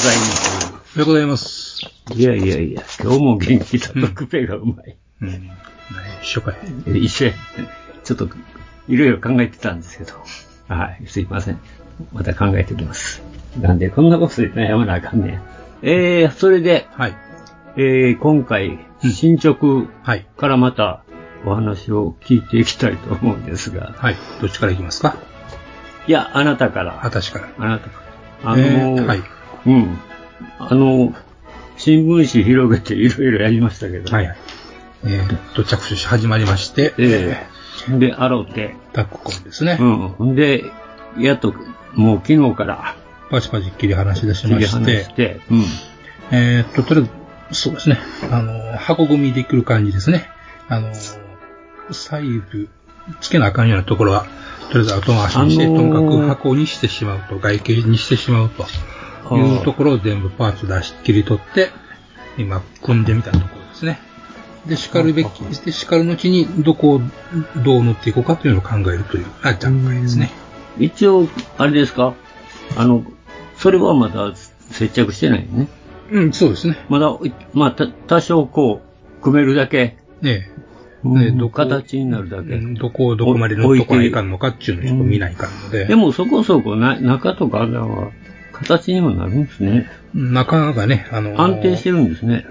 ございます。おはようございますいやいやいや、今日も元気だとクペがうまい。うん一緒かいえ一緒や。ちょっと、いろいろ考えてたんですけど。はい、すいません。また考えておきます。なんで、こんなことで悩まなあかんねん。えー、それで、はいえー、今回、進捗はいからまたお話を聞いていきたいと思うんですが。はいどっちからいきますか？いや、あなたから。私からあなたから。あのえーはいうん。あの、新聞紙広げていろいろやりましたけど。はいはい。えー、と、着手し始まりまして、ええで、アロって。タックコンですね。うん。で、やっと、もう昨日から、パチパチ切り離し出しまして、離して、うん。えーっと、とりあえず、そうですね。あの、箱組みできる感じですね。あの、細部、つけなあかんようなところは、とりあえず後回しにして、あのーともかく箱にしてしまうと、外形にしてしまうというところを全部パーツ出し、切り取って、今、組んでみたところですね。で、叱るべき、で、叱るのうちに、どこをどう塗っていこうかというのを考えるという、あ、段階ですね。一応、あれですか？あの、それはまだ接着してないよね。うん、そうですね。まだ、いまあ、た多少こう、組めるだけ、ねうんねどこ形になるだけ。うんどこをどこまで塗っとかないかんのかっていうのを見ないかんので。でもそこそこな、中とか穴は、形にもなるんですね。なかなかね、あのー安定してるんですね。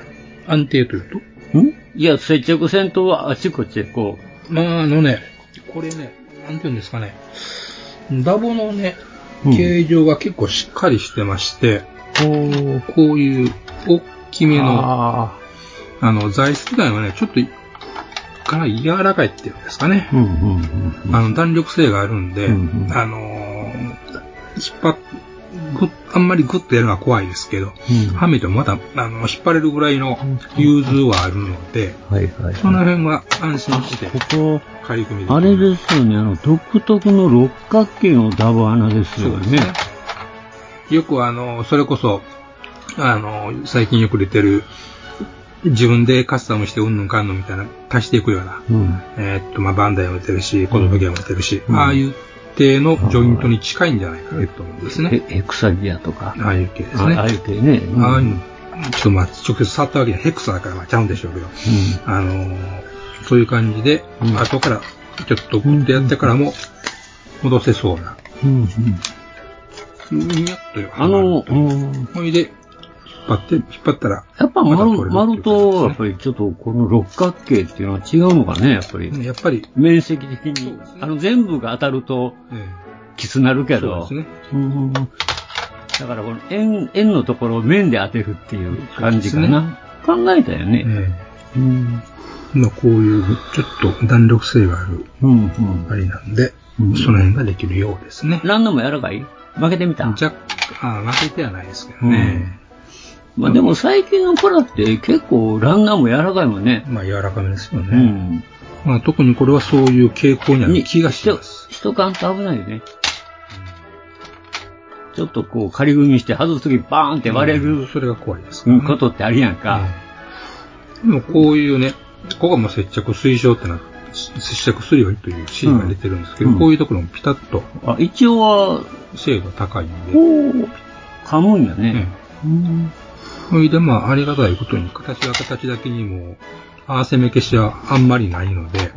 安定というと？ん？いや、接着線とはあちこちでこまあ、あのね、これね、なんていうんですかね、ダボのねうん、形状が結構しっかりしてまして、こういう大きう、めの、ああの、材質感はね、ちょっと、かなり柔らかいっていうんですかねあ、。うんうんうん。あの、弾力性があるんで、うんうんあのー、引っ張あんまりグッとやるのは怖いですけど、うんはめてもまだ、あの、引っ張れるぐらいの融通はあるので、はいはい。その辺は安心してここ、仮組みあれですよね、あの、独特の六角形のダブ穴ですよね。よくあの、それこそ、あの、最近よく出てる、自分でカスタムしてうんぬんかんぬんみたいな、足していくような、うん。えーっと、まあ、バンダイも出てるし、コトブギアも出てるし、うんああいう系のジョイントに近いんじゃないかなと思うんですね。ヘクサギアとか。ああいう系ですね。ああいう系ね。うんああいうの、ちょっとまあ、直接触ったわけにはヘクサだからまあちゃうんでしょうけど、あのーそういう感じで、うん後から、ちょっとグッとやってからも、戻せそうな、うん。うん。にゃっというあの、うんほいで、張って、引っ張ったら、やっぱ丸、丸と、やっぱりちょっとこの六角形っていうのは違うのかね、やっぱり。やっぱり、面積的にね。あの、全部が当たると、えきつなるえけど。そうですね。うんだからこの円、円のところを面で当てるっていう感じかな。考えたよね。えうん。えまあ、こういう、ちょっと弾力性がある、うん、うん。あれなんで、うんその辺ができるようですね。ランドも柔らかい？負けてみた？若干、あ負けてはないですけどね。まあでも最近の子らって結構ランナーも柔らかいもんね。まあ、柔らかめですよね。うん。まあ、特にこれはそういう傾向にある気がします。人、人感と危ないよね。ちょっとこう仮組みして外すときバーンって割れる、それが怖いですうんことってあるやんか。でもこういうね、ここがもう接着推奨ってな、接着するようにというシーンが出てるんですけど、うんこういうところもピタッとあ、一応は、精度高いんで、噛むんやね。うんそれでまあありがたいことに形は形だけにも、合わせ目消しはあんまりないので、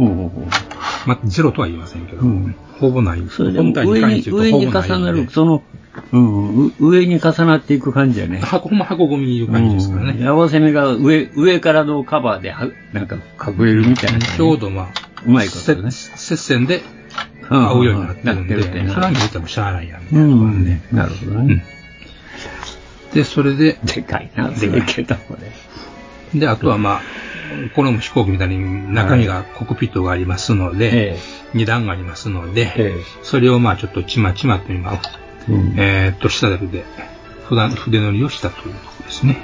まあゼロとは言いませんけど、うんほぼない。それでも上に、上に重なる、その、うん、う上に重なっていく感じやね。箱も箱ゴミにいう感じですからね。うん合わせ目が上、上からのカバーでは、なんか隠れるみたいな、ちょうどまあ、うまいことね。せ接戦でうん合うようになってるんで、それは見てもしゃあないやん、みたうんね。なるほどねうん。で、それで、でかいな、でけえとこれ。で、あとはまあ、これも飛行機みたいに中身がコックピットがありますので、二段がありますので、それをまあちょっとちまちまと今、うんえーっと、下で普段筆塗りをしたというところですね。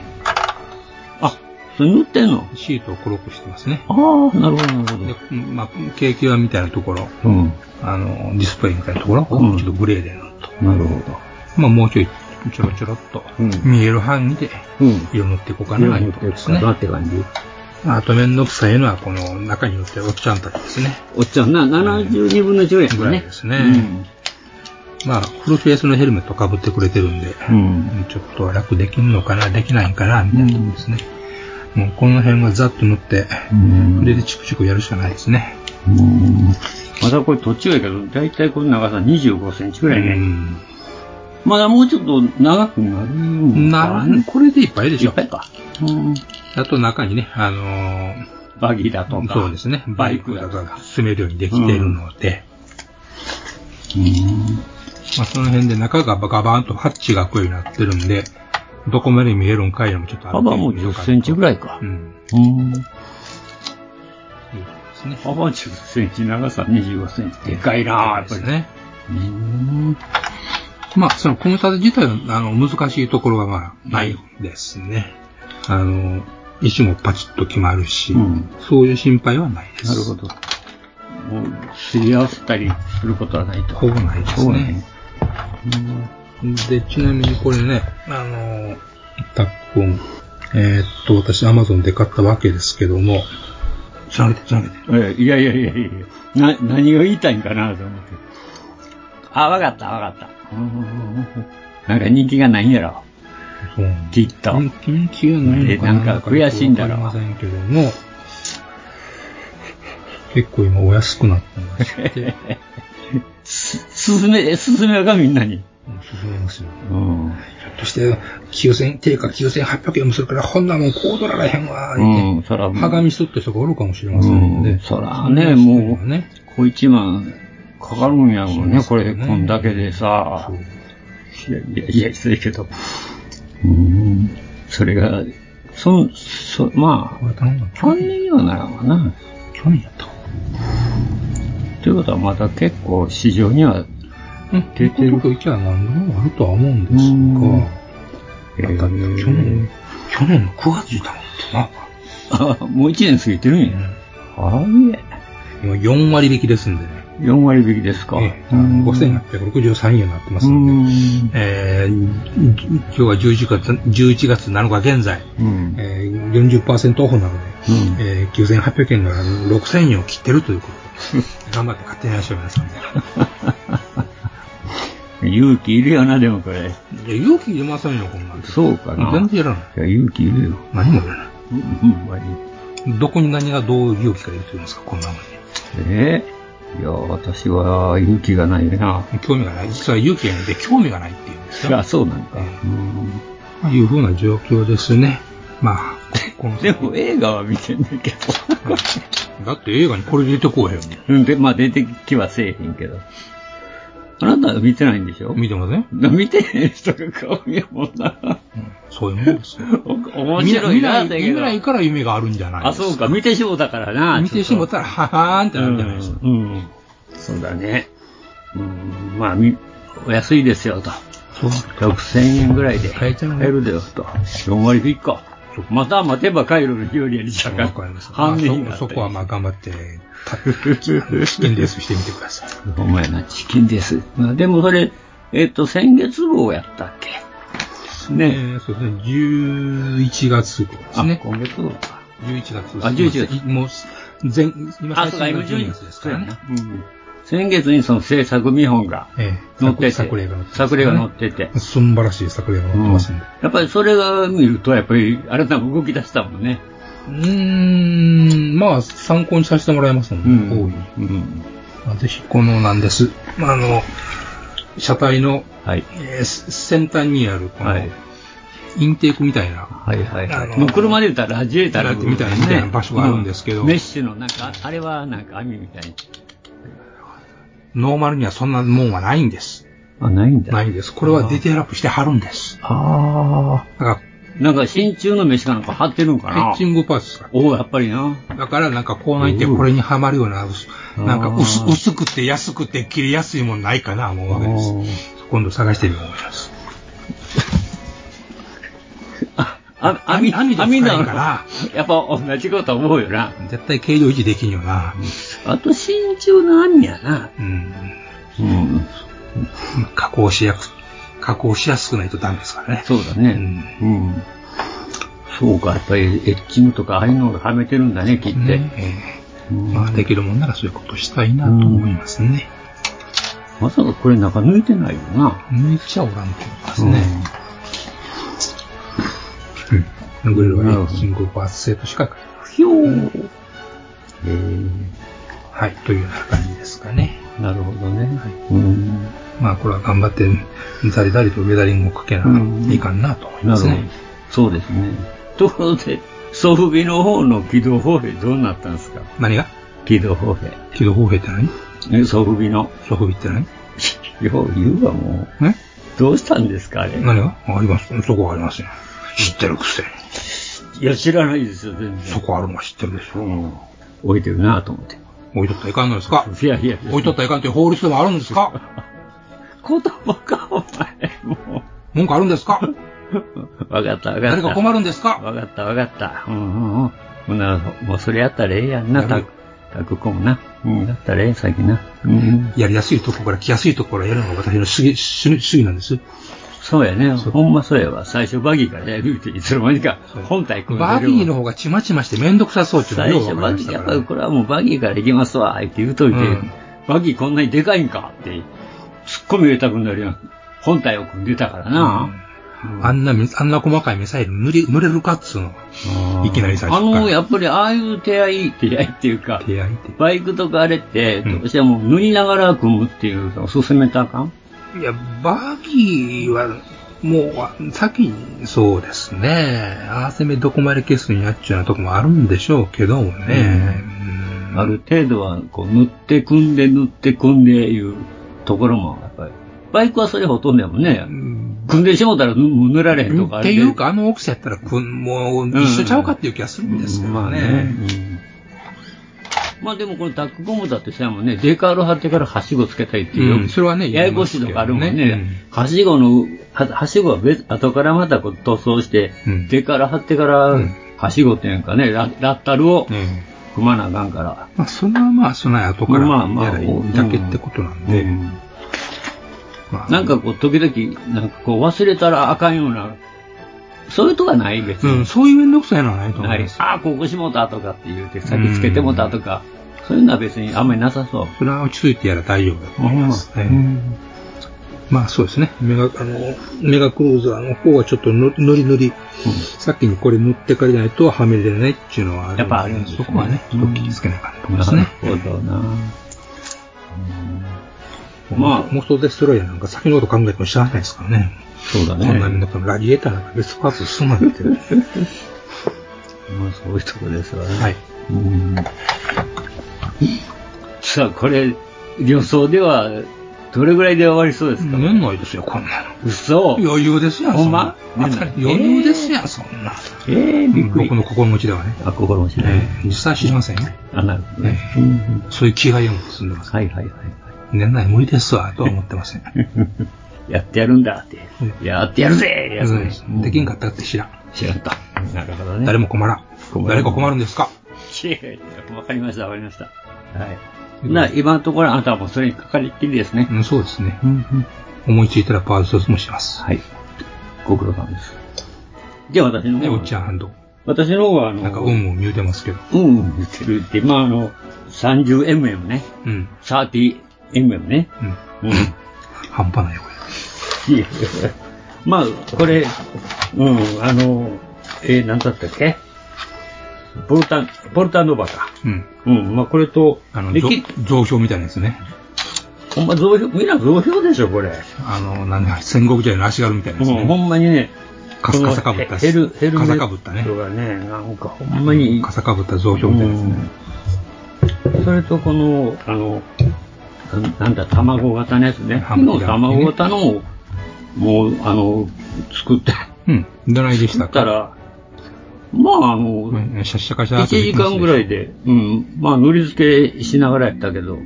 あ、それ塗ってんの？シートを黒くしてますね。ああ、なるほど、なるほで、まあ、ケーキ屋みたいなところ、ど。うん。あの、ディスプレイみたいなところ、うんちょっとグレーで塗ると。なるほまあ、もうちょい、ちょろちょろっと、うん見える範囲で。色塗っていこうか色な、というところですね。なって感じ。あとめんどくさいのは、この中に塗ってるおっちゃんたちですね。おっちゃんな、72分の1ぐらいぐらいですねうん。まあ、フルフェイスのヘルメット被ってくれてるんで、うん。ちょっと楽できんのかな、できないんかな、みたいなところですね。もうこの辺はざっと塗って、うん筆でチクチクやるしかないですね。うんまだこれ途中やけど、だいたいこの長さ25センチぐらいね。うんまだもうちょっと長くなるんかならこれでいっぱいでしょいっ。ぱいか。うん。あと中にね、あのーバギーだとか。そうですね、バイクだとか進めるようにできているので、うん。まあその辺で中がガバーンとハッチが開くようになってるんで、どこまで見えるんかいうのもちょっとある幅も10センチぐらいかう。ん。うん。ね。幅10センチ、長さ25センチ。でかいなぁ、やっぱり。ね。うん。まあ、その組み立て自体は、あの、難しいところはまあ、ないですね。あの、石もパチッと決まるし、うんそういう心配はないです。なるほど。もう、すり合わせたりすることはないと。ほぼないですそうね。で、ちなみにこれね、あの、たっくん、えーっと、私、アマゾンで買ったわけですけども、つなげて、つなげて。えいやいやいやいやな、何が言いたいんかなと思って。あ、わかったわかった。うんなんか人気がないんやろ。そうきっと。人気がないのかなでなんか悔しいんだろうわかりませんけども、結構今お安くなってまして、す、すすめ、すすめがみんなに？進めますよ。うん。ひょっとして、9000、定価9800円もするから、こんなもんこう取られへんわ、う言ん、そら、はがみすって人がおるかもしれませんので、うんそらねもうね、小一万かかるんやもんね、これ、こんだけでさそう。いやいやいや、失礼けど。うん。それが、そん、そ、まあ、去年にはならんわな。去年やったかということはまだ結構市場には、うん、出てるときは何度もあるとは思うんですうんが、だって去年、去年の9月に頼んでな。あ、もう一年過ぎてるんや。はいえ。今4割引きですんでね。4割引きですか。ええあの5863円になってますうんで、ん。えー今日は11月 ,11 月7日現在、うん。えー、40%オフなので、うんえー9800円が6000円を切ってるということで、頑張って買ってみましょう、皆さんで。勇気いるよな、でもこれ。いや、勇気いりませんよ、こんなん。そうかな。全然いらない。いや、勇気いるよ。何もいらない。うん、うん。どこに何がどう勇気がいると言いますか、こんなもんに。ええいや、私は勇気がないな。興味がない。実は勇気がないで興味がないって言うんですよ。あ、そうなんか。えうんまあいうふうな状況ですね。まあ、このでも映画は見てんだけだって映画にこれ出てこうへんもん。ど。うんで、まあ出てきはせえへんけど。あなたは見てないんでしょ？見てません？見てへん人が顔見やもんな。そういうもんですよ。お面白いな、だけど。見ないから夢があるんじゃないあ、そうか、見てしもうたからな。見てしもたら、ははーんってなるじゃないですか。うん。うんそうだね。うん、まあ、み、お安いですよと。そう。6000円ぐらいで買えちゃうね買えるだよと。4割引きか。また待てば帰るの有りしたかなそそこはまあ頑張って、た チキンレースしてみてください。お前な、チキンです。まあ、でもそれ、えっ、と、先月号やったっけ？えね。ーそうですね、11月号ですあ、ね。今月号か。11月。あ11月もう、前、今最今12新の12月ですからね。うん。先月にその制作見本がええ載ってて、作例が載ってますね作例が載ってて。すんばらしい作例が載ってますんで。やっぱりそれが見ると、やっぱり、あなたも動き出したもんね。うーん、まあ、参考にさせてもらいますので、大いに。うん。まあぜひ、このなんです。まあ、あの、車体の、はい。えー先端にある、この、はいインテークみたいな、はいはいはい。あのもう車で言ったらラジエーターみたいなみたいな場所があるんですけどうメッシュのなんか、あれはなんか網みたいに。ノーマルにはそんなもんはないんです。あ、ないんだ。ないんです。これはディテールアップして貼るんです。あだから、なんか真鍮の飯かなんか貼ってるんかなエッチングパーツおお、やっぱりな。だからなんかコーナー行ってこれにはまるような、薄なんか薄薄くて安くて切りやすいもんないかな思うわけです。今度探してみようと思います。あ、網、網で網だから。やっぱ同じこと思うよな。絶対軽量維持できんよな。あと真鍮の網やな。うん。うん。加工しやす、加工しやすくないとダメですからね。そうだね。うん。そうか、やっぱりエッチングとかああいうのがはめてるんだね、切って。ねえーまあできるもんならそういうことしたいなと思いますね。まさかこれ中抜いてないよな。抜いちゃおらんと思いますね。うん。グリルはエッチングパーとしか書いてない。ひょー。えー、はい、というような感じですかね。なるほどね。うん。まあこれは頑張って、ザリザリとウェダリングをかけないかんなと思いますね。。そうですね。ところで、ソフビの方の起動砲兵どうなったんですか？何が？起動砲兵。起動砲兵って何？え、ソフビの。ソフビって何？よう言うわ、もえ？う。どうしたんですか、あれ？何が？あります。そこはありますよ。知ってるくせに。いや、知らないですよ、全然。そこあるのは知ってるでしょ。うん。置いてるなと思って。置いとったらいかんのですか？いやいや、置いとったらいかんという法律でもあるんですか？言葉か、お前、も文句あるんですか？う。わかった、わかった。誰か困るんですか？わかった、わかった。うんうんうん。ほんなら、もうそれやったらええやんな、たく、たくこもな。うん、だったらええ、先な。うん。やりやすいとこから来やすいところからやるのが私の主義、主義なんです。そうやね。ほんまそうやわ。最初バギーからやるって、いつの間にか本体組んでるわバギーの方がちまちましてめんどくさそうっていうのが最初バギー、やっぱりこれはもうバギーから行きますわ、って言うといて、うんバギーこんなにでかいんかって、突っ込み入れたくなるやん。本体を組んでたからな。あんなみ、あんな細かいミサイル塗り、塗れるかっつうの。いきなり最あ初から。の、やっぱりああいう手合い、手合いっていうか、手合いって。バイクとかあれって、どうしても塗りながら組むっていうのを進めたらあかん？いや、バギーは、もうあ、先に、そうですね。合わせ目どこまで消すんやっちゅうなとこもあるんでしょうけどもね。ある程度は、こう、塗って組んで塗って組んでいうところも、やっぱり、バイクはそれほとんどやもんね。組んでしもたら塗られへんとかっていうか、あの大きさやったら、もう、一緒ちゃうかっていう気がするんですけどね。まあね。まあでもこのタックゴムだってさもんね、デカール貼ってからはしごつけたいっていう、うん。それはねややこしいとかあるもんね。はしごの、ははしごは別、後からまたこう塗装して、うん。デカール貼ってから、うん。はしごっていうんかね、ララッタルをうん踏まなあかんから。まあ、それはまあ、その後からまあまあやらいいだけってことなんで。なんかこう、時々、なんかこう、忘れたらあかんような、そういうとこはない別に。うん、そういうめんどくさいのはないと思ないいます。ああ、ここしもたとかって言うて、先つけてもたとか、そういうのは別にあんまりなさそう。それは落ち着いてやら大丈夫だと思います。まあそうですね。メガ、あの、メガクルーザーの方はちょっとの塗り塗り、先にこれ塗ってからじゃないとはめれないっていうのはあるんでやっぱあるんですねそこはね、ちょっと気をつけなきゃと思いますなね。るほどな。まあ、モストデストロイヤーなんか先のこと考えても知らないですからね。そうだね。こんなになんかラディエーターなんか別パーツ進まないって。まあそういうとこですわね。はい。うんさあ、これ、予想では、どれぐらいで終わりそうですか、年内ですよ、こんなの。嘘余裕ですやん、ほんま？余裕ですやん、そんな。えー、びっくり。僕の心持ちではね。あ、心持ちで。ええ実際知りませんよ。あ、なるほどね。ええそういう気が読むと進んでます。はいはいはい。年内無理ですわ、とは思ってません。やってやるんだって。やってやるぜやつね。うんできんかったって知らん。知らんと。なるほどね。誰も困らん。誰か困るんですか？わかりました、わかりました。はい。な、今のところあなたはもうそれにかかりっきりですね。うん、そうですね。思いついたらパーツもします。はい。ご苦労さんです。じゃあ私のね、方おっちゃんハンド。私の方はあの、なんか、うんうん言うてますけど。うんうん言ってるって、まああの、30mm ね。うん。30mm ね。うん。うん。半端ないよ、こいやいやまあ、これ、うん、あの、えー、何だったっけ？ポルタ、ポルタノバか。れ。うん。うん、まあこれと、あの、増票みたいなやつね。ほんま増票、みんな増票でしょ、これ。あの、なんだ、戦国時代の足軽みたいなやつうん、ほね。んまにね、カスカサかぶったやつヘル、ヘルメカサッかぶったねなんかほんまに、カサかぶった増票みたいなやつね。それとこの、あの、なんだ、卵型のやつね。ハ卵型の、もう、あの、作って、うん。どないでしたか？ったら、まあ、あの、うんシャッシャカシャー1時間ぐらいで、うん、まあ、塗り付けしながらやったけど、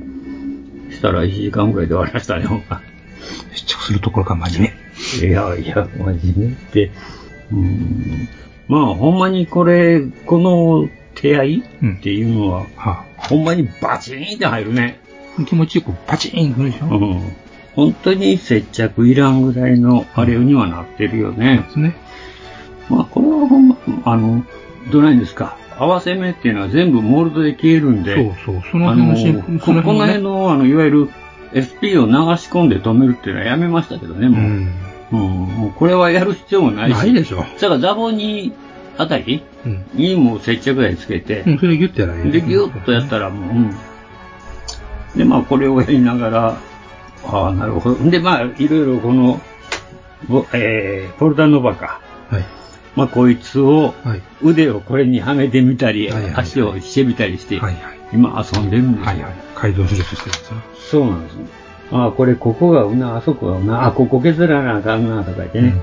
したら1時間ぐらいで終わりましたね、ほんま接着するところが真面いやいや、真面目って、うん、まあ、ほんまにこれ、この手合いうんっていうのは、目。はほんまにバチーンって入るね。あ、気持ちよくパチーンくるでしょ、うん。本当に接着いらんぐらいのあれにはなってるよね。ですね。まあ、これはほんま、あの、どないんですか？合わせ目っていうのは全部モールドで消えるんで、そうそう。その辺のシーン、ここの辺ね。の、あの、いわゆる SP を流し込んで止めるっていうのはやめましたけどね、もう。うん。うん、もうこれはやる必要もないし。ないでしょ。だからザボにあたりうん。にもう接着剤つけて、うん、それギュッてやられる。で、ギュッとやったらもう、うん。で、まあ、これをやりながら、ああ、なるほど。で、まあ、いろいろこの、ぼえー、ポルタノバか。はい。まあ、こいつを、はい。腕をこれにはめてみたり、はいはいはい足をしてみたりして、はいはい。今遊んでるんですよ。はいはい。改造手術してるんですよ。そうなんですね。ああ、これ、ここがうな、あそこがうな、あ、ここ削らなあかんな、とか言ってね。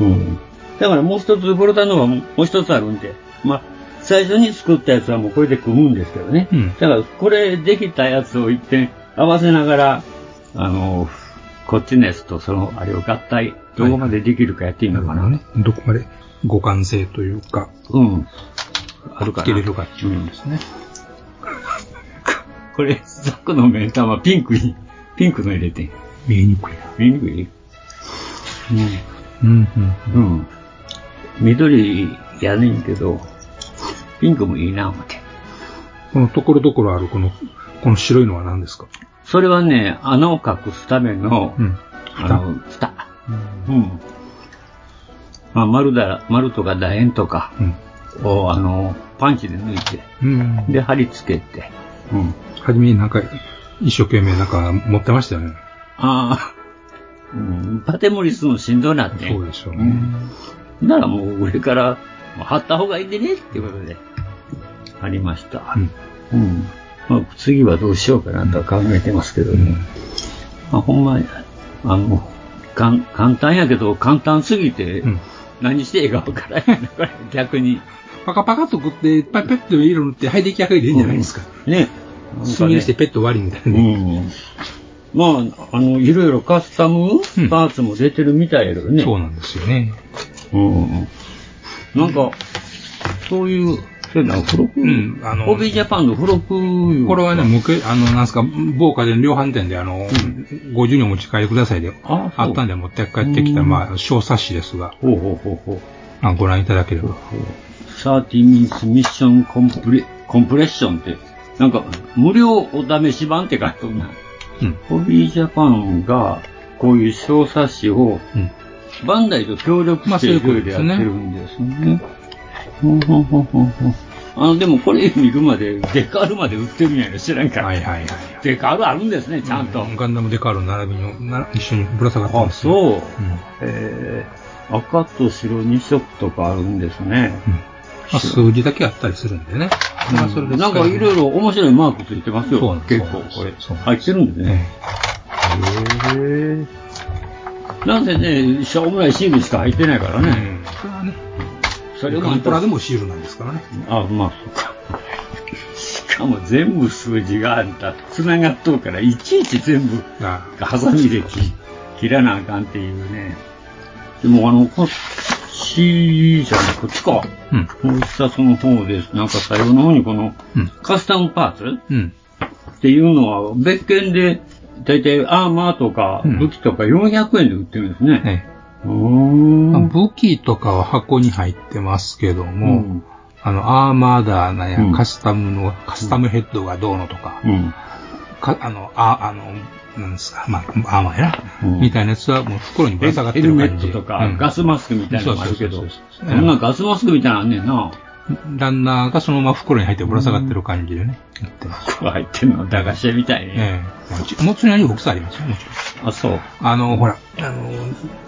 うん。だからもう一つ、ポルタノバももう一つあるんで、まあ、最初に作ったやつはもうこれで組むんですけどね。うんだから、これできたやつを一遍合わせながら、あの、こっちのやつとその、あれを合体、どこまでできるかやっていいのかな。ね。どこまで互換性というか、うん。あるかな。つけれるかっていうことですね。これ、ザックのメーターはピンクに、ピンクの入れてん。見えにくいな。見にくい？うん、うん。うん。うん。緑やねんけど、ピンクもいいな、思って。このところどころあるこの、この白いのは何ですか？それはね、穴を隠すための、うん。あの、蓋。うん。まあ、丸だ、丸とか楕円とかうん。を、あの、パンチで抜いて、うん。で、貼り付けて、うん。はじめになんか、一生懸命なんか持ってましたよね。ああ、うん、パテモリスのしんどなって。そうでしょうね。うん。ならもう上から、まあ貼った方がいいんでねっていうことで、貼りました。うん。うん。まあ、次はどうしようかなとは考えてますけどね。うん。まあ、ほんまに、あの、かん簡単やけど、簡単すぎて、うん何していいかわからないな、これ、逆に。パカパカとくって、パッペッと色塗って、はい、出来上がりでいいんじゃないですか。ね。炭にしてペット終わりみたいな。うん。まあ、あの、いろいろカスタムうんパーツも出てるみたいやけどね。そうなんですよね。うん。なんか、そういう、そういうのは付録、うんあのホビージャパンの付録いうこれはね、向け、あの、なんすか、某家電量販店で、あの、50にお持ち帰りくださいで、あそうあったんで持って帰ってきた、うんまあ、小冊子ですが、ほうほうほうほう。あご覧いただければ。30 minutes mission compre- compression って、なんか、無料お試し版って書いてあるな。うん。ホビージャパンが、こういう小冊子を、うん。バンダイと協力まあしていそういうことですねろいろやってるんですね。ほんほんほんほんほんあの、でもこれ見るまで、デカールまで売ってるんやろ、知らんから。はいはいはい。デカールあるんですね、ちゃんと。ガンダムデカール並びにな一緒にぶら下がってあ、ますよ。そう。うん。えー、赤と白2色とかあるんですね。うん。まあ、数字だけあったりするんでね。まあ、それでなんかいろいろ面白いマークついてますよ。そうなんです結構これ。入ってるんでね。へえ。なんせね、しょうもないシールしか入ってないからえね。うん。それはね、それもガンプラでもシールなんですからね。あ、まあ、そうか。しかも全部数字があんた、繋がっとうから、いちいち全部、あハサミで切切らなあかんっていうね。でもあの、こっちじゃない、こっちか。うん。もう一冊の方です。なんか最後の方にこのうん。カスタムパーツうん。っていうのは別件で、だいたいアーマーとかうん武器とか400円で売ってるんですね。えうーん。まあ武器とかは箱に入ってますけども、うん。あの、アーマーダーなや、うん。カスタムの、カスタムヘッドがどうのとか、うん。かあの、あ、あの、なんですか、まあ、アーマーやな、うん。みたいなやつはもう袋にぶヘら下がってルメる感じ。ットとか、うん。ガスマスクみたいなのもあるけど、そうそそうそう。そうんなガスマスクみたいなのあんねんな。ランナーがそのまま袋に入ってぶら下がってる感じでね、やってます。こう入ってんの、駄菓子屋みたいに。ええもちろんに大きさありますよ、もちろん。あ、そう。あの、ほら、あの、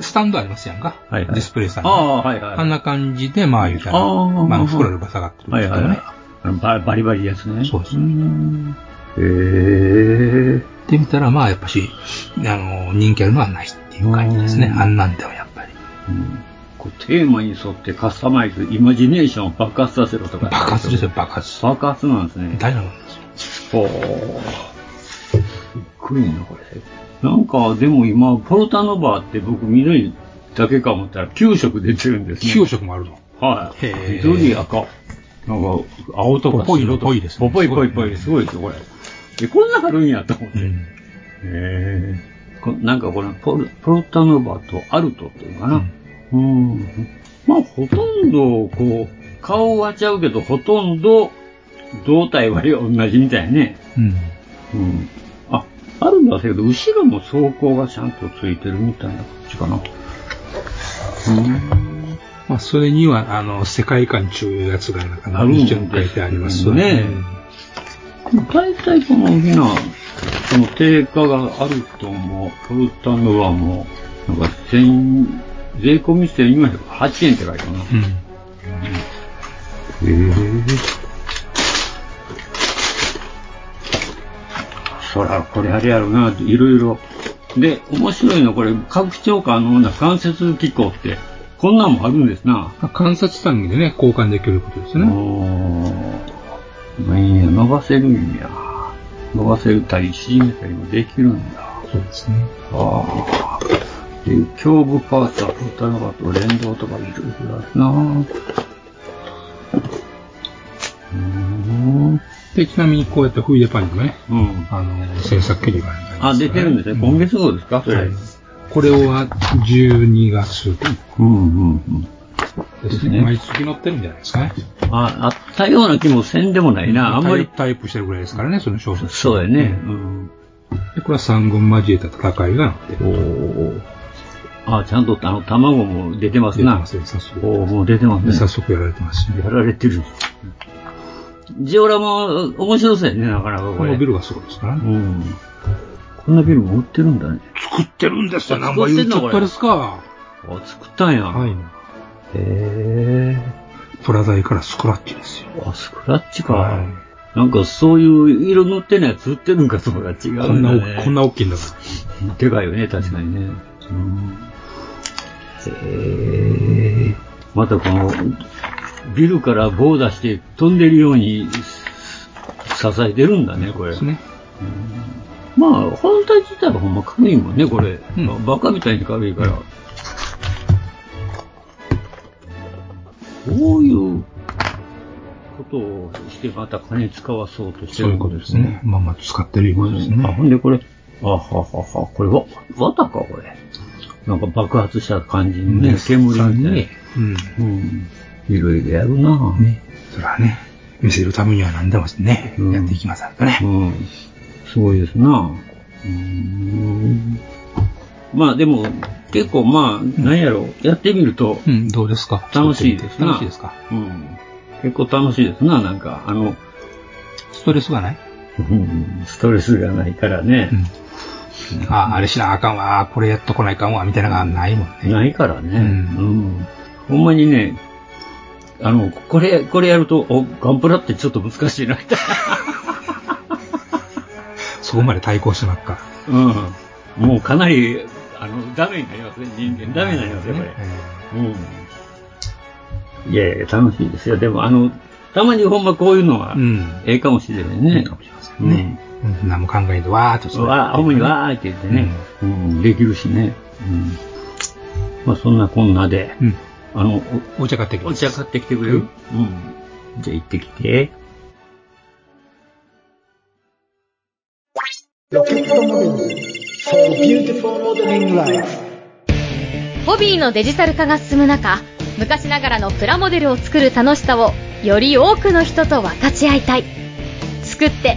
スタンドありますやんか。はいはいディスプレイさんあのあ、はいはい。あんな感じで、まあ言うたら、あーまあ袋にぶら下がってるんはいはいはいですけどね。。あのババリバリやつね。そうですんへえ。で見たら、まあやっぱし、あの、人気あるのはないっていう感じですね。うんあんなんではやっぱり。うんこうテーマに沿ってカスタマイズ、イマジネーションを爆発させろとか。爆発ですよ、爆発。爆発なんですね。大丈夫なんですよ。ほー。すっごいな、これ。なんか、でも今、ポルタノバーって僕緑だけか思ったら9色出てるんですね。9色もあるの？はい。緑、赤。なんか、青とかぽい白とか。ぽいですねぽいぽいぽい。すごいですよ、これ。え、こんなあるんやと思って。うん。へえ。こなんかこれポル、ポルタノバとアルトっていうのかな。うん。まあ、ほとんど、こう、顔はちゃうけど、ほとんど、胴体は同じみたいね。うん。うん。あ、あるんだけど、後ろも装甲がちゃんとついてるみたいな感じかな。うん。まあ、それには、あの、世界観中いうやつが、なんか、一応書いてありますね大体この大きな、その定価があるとも、ポルタノワも、なんか千、税込み1408円って書いてあるな。うん。へえ。そら、これあれやろな、いろいろ。で、面白いのこれ、拡張可能な関節機構って、こんなんもあるんですな。まあ観察単位でね、交換できることですね。おーまあいいんや、伸ばせるんや。伸ばせたり、縮めたりもできるんだ。そうですね。ああ。で、胸部パーツはフタナバと連動とかいろいろあるなう。で、ちなみにこうやってフイデパンにもね、うん。あの、制作切りがありますからあ、出てるんですね。今月号ですか？それ。はいこれは12月うんうんうん。ですね。毎月載ってるんじゃないですかね。あ、あったような気もせんでもないな。あんまり。タイプしてるぐらいですからね、その小説。そうやね。うん。で、これは三軍交えた戦いが載ってる。おあ、ちゃんとあの、卵も出てますな。出てますね、早速。おもう出てますね。早速やられてますね。やられてる。ジオラマ、面白そうやね、なかなかこれ。このビルがすごいですからね。うん。こんなビルも売ってるんだね。作ってるんですよ、あなんぼ言っちゃったですか。あ、作ったんや。はい。へえ。プラダイからスクラッチですよ。あ、スクラッチか。はいなんかそういう色塗ってないやつ売ってるんかとかが違こなうね。大き、こんな大きいんだから。でかいよね、確かにね。うん。へえ。またこの、ビルから棒出して飛んでるように支えてるんだね、これ。ですね。まあ、本体自体はほんま軽いもんね、これ。うんバカみたいに軽いから。こういうことをしてまた金使わそうとしてるそういうことですね。まあまあ使ってるいうことですあ、ね。ほんでこれ、あははは、これわ、綿か、これ。なんか爆発した感じにね、煙みたいな。ね。うん。うん。いろいろやるなぁ。ね。それはね、見せるためには何でもね、うんやっていきますからね。うん。すごいですなぁ。うーん。まあでも、結構まあ、なんやろ、やってみると、うん、どうですか？楽しいですな楽しいですか？うん。結構楽しいですな、なんか、あの、ストレスがない？うんストレスがないからねう。ん。あ あ、あれしなあかんわ、あこれやっとこないかんわ、みたいなのがないもんね。ないからね。ううん。ほんまにね、あの、これ、これやると、お、ガンプラってちょっと難しいな、みたいそこまで対抗しまっか。な。うん。もうかなり、あの、ダメになりますね、人間。ダメになりますよ、これ。うん。いやいや、楽しいですよ。でも、あの、たまにほんまこういうのはう、ん。ええかもしれないね。かもしれませんね。うん。何も考えんとわーっとうん。わあ、ほんまにわーって言ってね、うん、できるしね。うん。まあ、そんなこんなで、うん。あの、おお茶買ってきおます。茶買ってきてくれる？うん。じゃあ行ってきて。ロケットモデル for beautiful modeling life ホビーのデジタル化が進む中、昔ながらのプラモデルを作る楽しさをより多くの人と分かち合いたい。作って、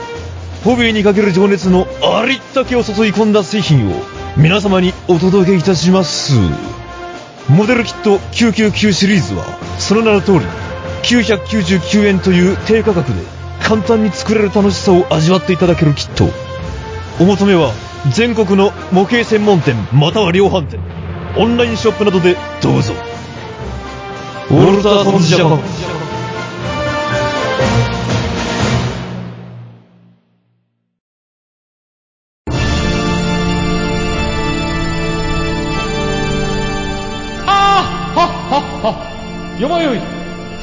ホビーにかける情熱のありったけを注い込んだ製品を皆様にお届けいたしますモデルキット999シリーズは、その名の通り、999円という低価格で簡単に作れる楽しさを味わっていただけるキット。お求めは、全国の模型専門店または量販店、オンラインショップなどでどうぞ。ウォルターソンズジャパン。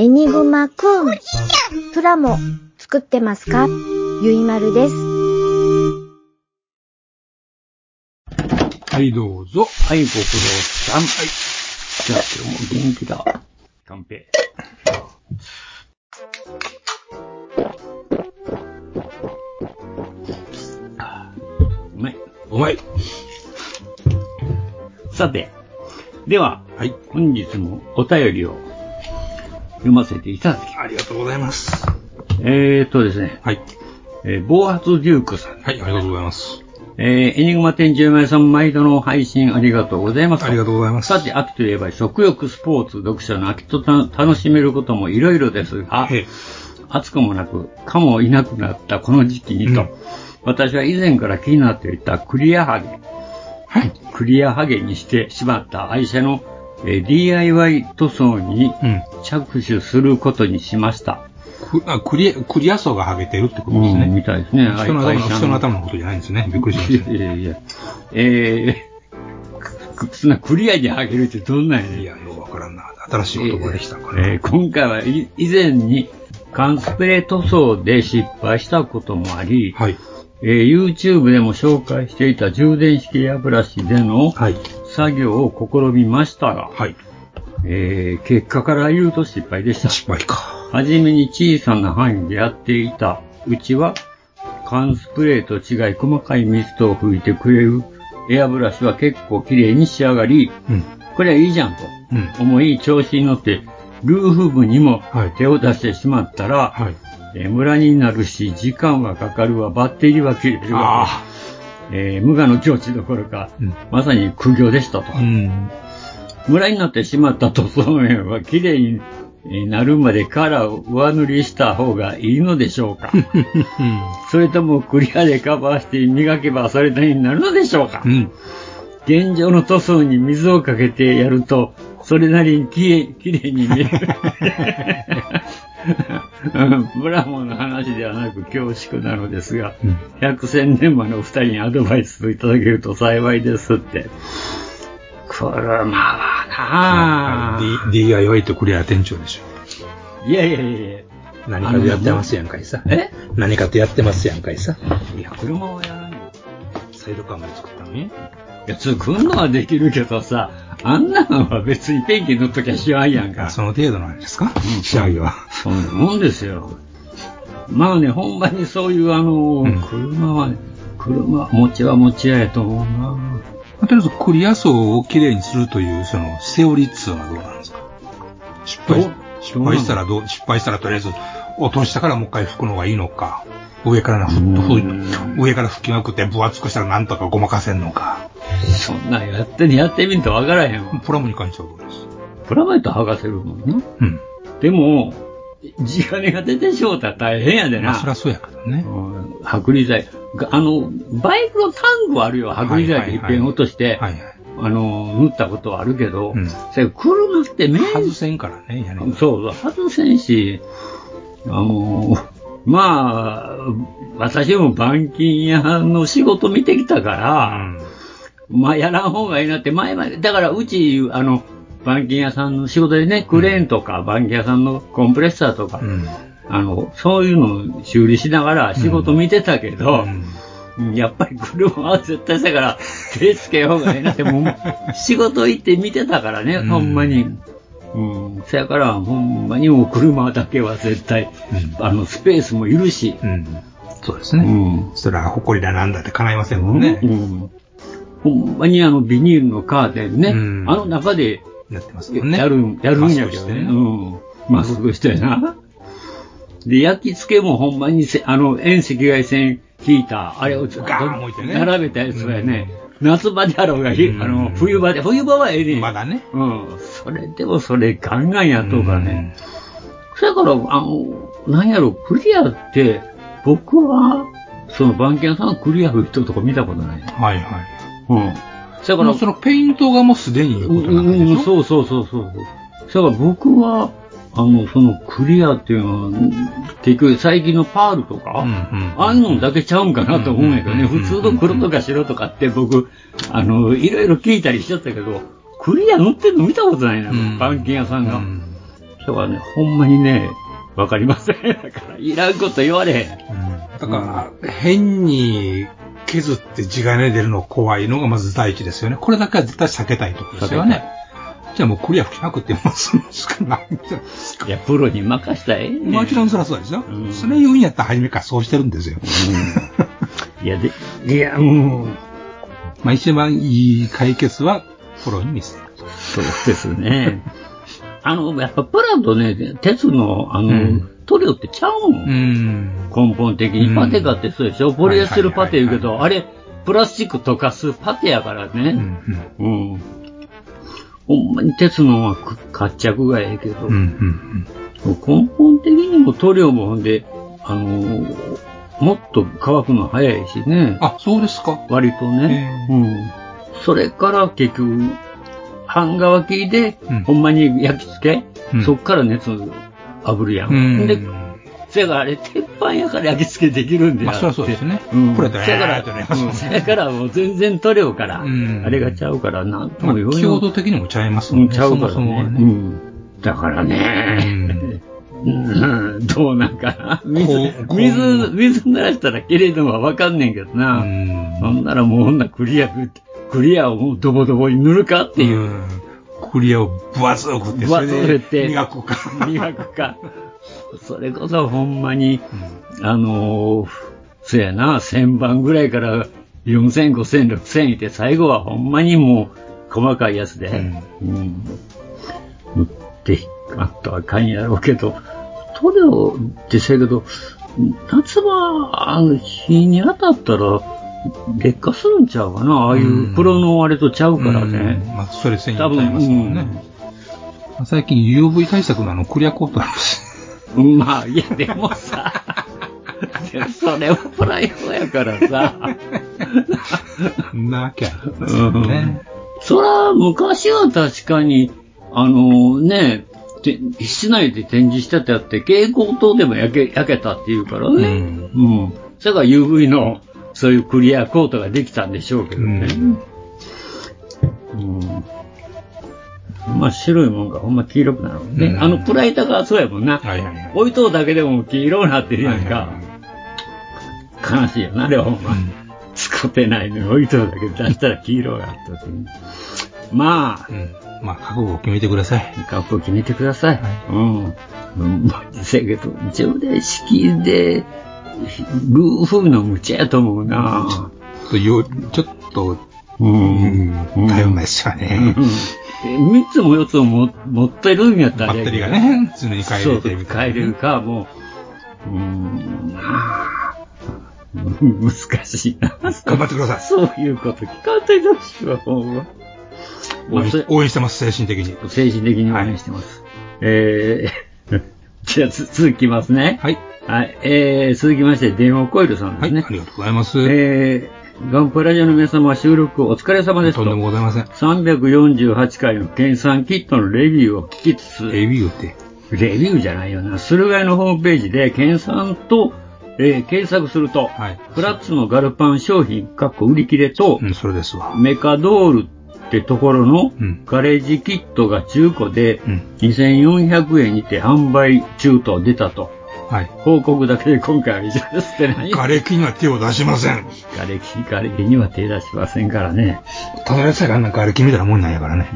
エニグマくん、プラモ作ってますか？ゆいまるです。はい、どうぞ。はい、ご苦労さん。はい。じゃあ、今日も元気だ。乾杯。うまい。うまい。さて、では、はい。本日もお便りを読ませていただきありがとうございます。えーっとですね、はい。えー、暴発デュークさん。はい、ありがとうございます。えー、エニグマ店10名さん、毎度の配信ありがとうございます。ありがとうございます。さて、秋といえば食欲、スポーツ、読書の秋とた楽しめることもいろいろですが、ええ暑くもなく、蚊もいなくなったこの時期にと、うん私は以前から気になっていたクリアハゲ、はい。クリアハゲにしてしまった愛車の、えー DIY 塗装にうん。着手することにしました。くあクリア、クリア層が剥げてるってことですうん、ね。みたいですね。人の頭の、人の頭のことじゃないんですね。びっくりしました。いやいやいや。えー、くそんなクリアにハゲるってどんなんやねんいや、よくわからんな。新しい言葉でしたかね。えー今回はい以前に缶スプレー塗装で失敗したこともあり、はい。えー YouTube でも紹介していた充電式エアブラシでのはい。作業を試みましたが、はい。えー結果から言うと失敗でした。失敗か。はじめに小さな範囲でやっていたうちは、缶スプレーと違い細かいミストを吹いてくれるエアブラシは結構綺麗に仕上がり、うん。これはいいじゃんとうん。思い調子に乗って、ルーフ部にもはい手を出してしまったら、はい。えームラになるし、時間はかかるわ、バッテリーは切れるわ、あえー無我の境地どころか、うんまさに苦行でしたとあ。。うん。ムラになってしまった塗装面は綺麗にえーなるまでカラーを上塗りした方がいいのでしょうか それともクリアでカバーして磨けばそれなりになるのでしょうかうん。現状の塗装に水をかけてやると、それなりにきれい、きれいに見える。うんブラモンの話ではなく恐縮なのですが、うん百戦錬磨のお二人にアドバイスいただけると幸いですって。車はなぁ。D- DIY とクリア店長でしょ。いやいやいやいや。何かとやってますやんかいさ。え？何かとやってますやんかいさ。いや、車はやらんよ。サイドカーまで作ったの？に。いや、作るのはできるけどさ、あんなのは別にペンキ塗っときゃしわんやんか。その程度なんですか？仕上げは。そんなもんですよ。まあね、ほんまにそういうあの、うん。車はね、車、持ちは持ちややと思うな。とりあえずクリア層をきれいにするという、その、セオリーっつうのはどうなんですか？失敗失敗したらどう、失敗したらとりあえず落としたからもう一回拭くのがいいのか、上からな、ふふ上から拭きまくって分厚くしたらなんとかごまかせんのか。そんなんやって、やってみんとわからへんわ。プラモに関してはどうです？プラマイト剥がせるもんな。うん。でも、地金が出てしょうたら大変やでな。まあ、そりゃそうやけどね。うん剥離剤。があの、バイクのタンクはあるよ。剥離剤で一遍落として、はいはい。あの、塗ったことはあるけど、うん車って面外せんからね、やね。そうそう、外せんし、あの、まあ、私も板金屋の仕事見てきたから、まあ、やらん方がいいなって、前まで、だからうち、あの、板金屋さんの仕事でね、クレーンとか、板金屋さんのコンプレッサーとか、うん。あの、そういうのを修理しながら仕事見てたけど、うんうんやっぱり車は絶対だから手つけようがいいなって、もう 仕事行って見てたからね、うんほんまに。うん。そやから、ほんまにもう車だけは絶対、あの、スペースもいるし。そうですね。それは埃だなんだって叶いませんもんね。うん。ほんまにあの、ビニールのカーテンね、あの中で、やってますもんね。やるん、やるんやけどね。うん。マスクしてな。で、焼き付けもほんまにせ、あの、遠赤外線ヒーター、あれをずっとガーン並べたやつはね、夏場であろうが、ひあの、冬場で、冬場はええねん。まだね。うん。それでもそれガンガンやっとうからね。そやから、あの、なんやろ、クリアって、僕は、その、番犬さんクリアの人とか見たことない。はいはい。うん。そやもうそのペイントがもうすでにいうことなんでしょ、うん、そうそうそうそう。だから僕は、あの、そのクリアっていうのは、結局最近のパールとか、ああいうのだけちゃうんかなと思うんやけどね、普通の黒とか白とかって僕、あの、いろいろ聞いたりしちゃったけど、クリア塗ってるの見たことないな、板金屋さんが。だからね、ほんまにね、わかりません。だから、いらんこと言われへん。だから、変に削って地金出るの怖いのがまず第一ですよね。これだけは絶対避けたいところですよね。じゃあもうクリア吹きなくてもそのしかないんじゃないですか。いや、プロに任したらええねんもちろんそりゃそうですよ。それ言うんやったら初めからそうしてるんですよ。いや、で、いや、もう、まあ一番いい解決はプロに見せる。そうですね。あの、やっぱプラとね、鉄の、あの、塗料ってちゃうもん。根本的に。パテかってそうでしょポリエステルパテ言うけど、あれ、プラスチック溶かすパテやからね。うん。ほんまに鉄のは活着がええけど、根本的にも塗料もほんで、あのーもっと乾くの早いしね。あ、そうですか。割とね。うん。それから結局、半乾きで、ほんまに焼き付け、そっから熱炙るやん。うんで、せやからあれ、鉄板やから焼き付けできるんでまあそりゃそうですねうん。これだから、せやからもう全然塗料から、あれがちゃうから、なんとも言わない。強度的にもちゃいますもんね。うんちゃうからね。だからね、うん、どうなんかな。水、水、水濡らしたら綺麗なのはわかんねんけどな。そんならもうほんなクリア、クリアをもうドボドボに塗るかっていう。クリアを分厚く振って、それでて磨くか。磨くか。それこそほんまに、あのー、そやな、1000番ぐらいから4000、5000、6000いて、最後はほんまにもう細かいやつで、うん。塗っていかんとあかんやろうけど、塗料ってせやけど、夏場、あの、日に当たったら、劣化するんちゃうかなああいうプロのあれとちゃうからね。まあ、それ専用ちゃいますもんね。最近 UV 対策のあのクリアコートあるし。うんまあ、いや、でもさ、それはプライドやからさ。なわけありますよね。そら、昔は確かに、あのね、て室内で展示してたやって、蛍光灯でも焼け焼けたっていうからね。うん。それから UV の、そういうクリアコートができたんでしょうけどね。うん。まあ、白いもんがほんま黄色くなるもんね。うんあの、プライタがそうやもんな。置いとうだけでも黄色になってるやんか。悲しいよな、あれはほんま。使ってないのに置いとうだけ出したら黄色があった時に。まあ、まあ、覚悟を決めてください。覚悟を決めてください。うん。うん、まあ、せやけど、充電式で、グーフーの無茶やと思うな。とよちょっと、うん。頼んないですよね。うん。3つも4つも持持ってるんやったら。バッテリーがね常に変えれてるそう変えれるか、もう、うーん、まあ、難しいな。頑張ってください。そういうこと聞かんといてほしいわ、ほんま。応援してます、精神的に。精神的に応援してます。えー、じゃあつ続きますね。はい。はい。えー、続きまして、電話コイルさんですね。ありがとうございます。えー、ガンプラジオの皆様収録お疲れ様ですと。とんでもございません。348回の計算キットのレビューを聞きつつ、レビューって？レビューじゃないよな。駿河屋のホームページで、研鑽と、えー検索すると、フラッツのガルパン商品、かっこ売り切れと、それですわ。メカドールってところの、ガレージキットが中古で、2400円にて販売中と出たと。はい。報告だけで今回は以上ですって何 瓦礫には手を出しません。瓦礫、瓦礫には手出しませんからね。ただでさえあんな瓦礫みたいなもんなんやからね。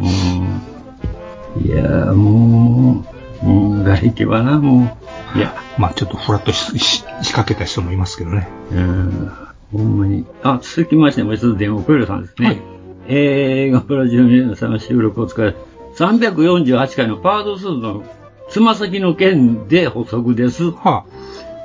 いやーもう、うん、誰行けばな、もう。いや、まあちょっとフラッと仕掛けた人もいますけどね。うん、ほんまに。あ、続きまして、もう一つ電話くれるさんですね。はいえー、ガンプラジオミのさん収録お疲れ。348回のパードスーツのつま先の件で補足です。は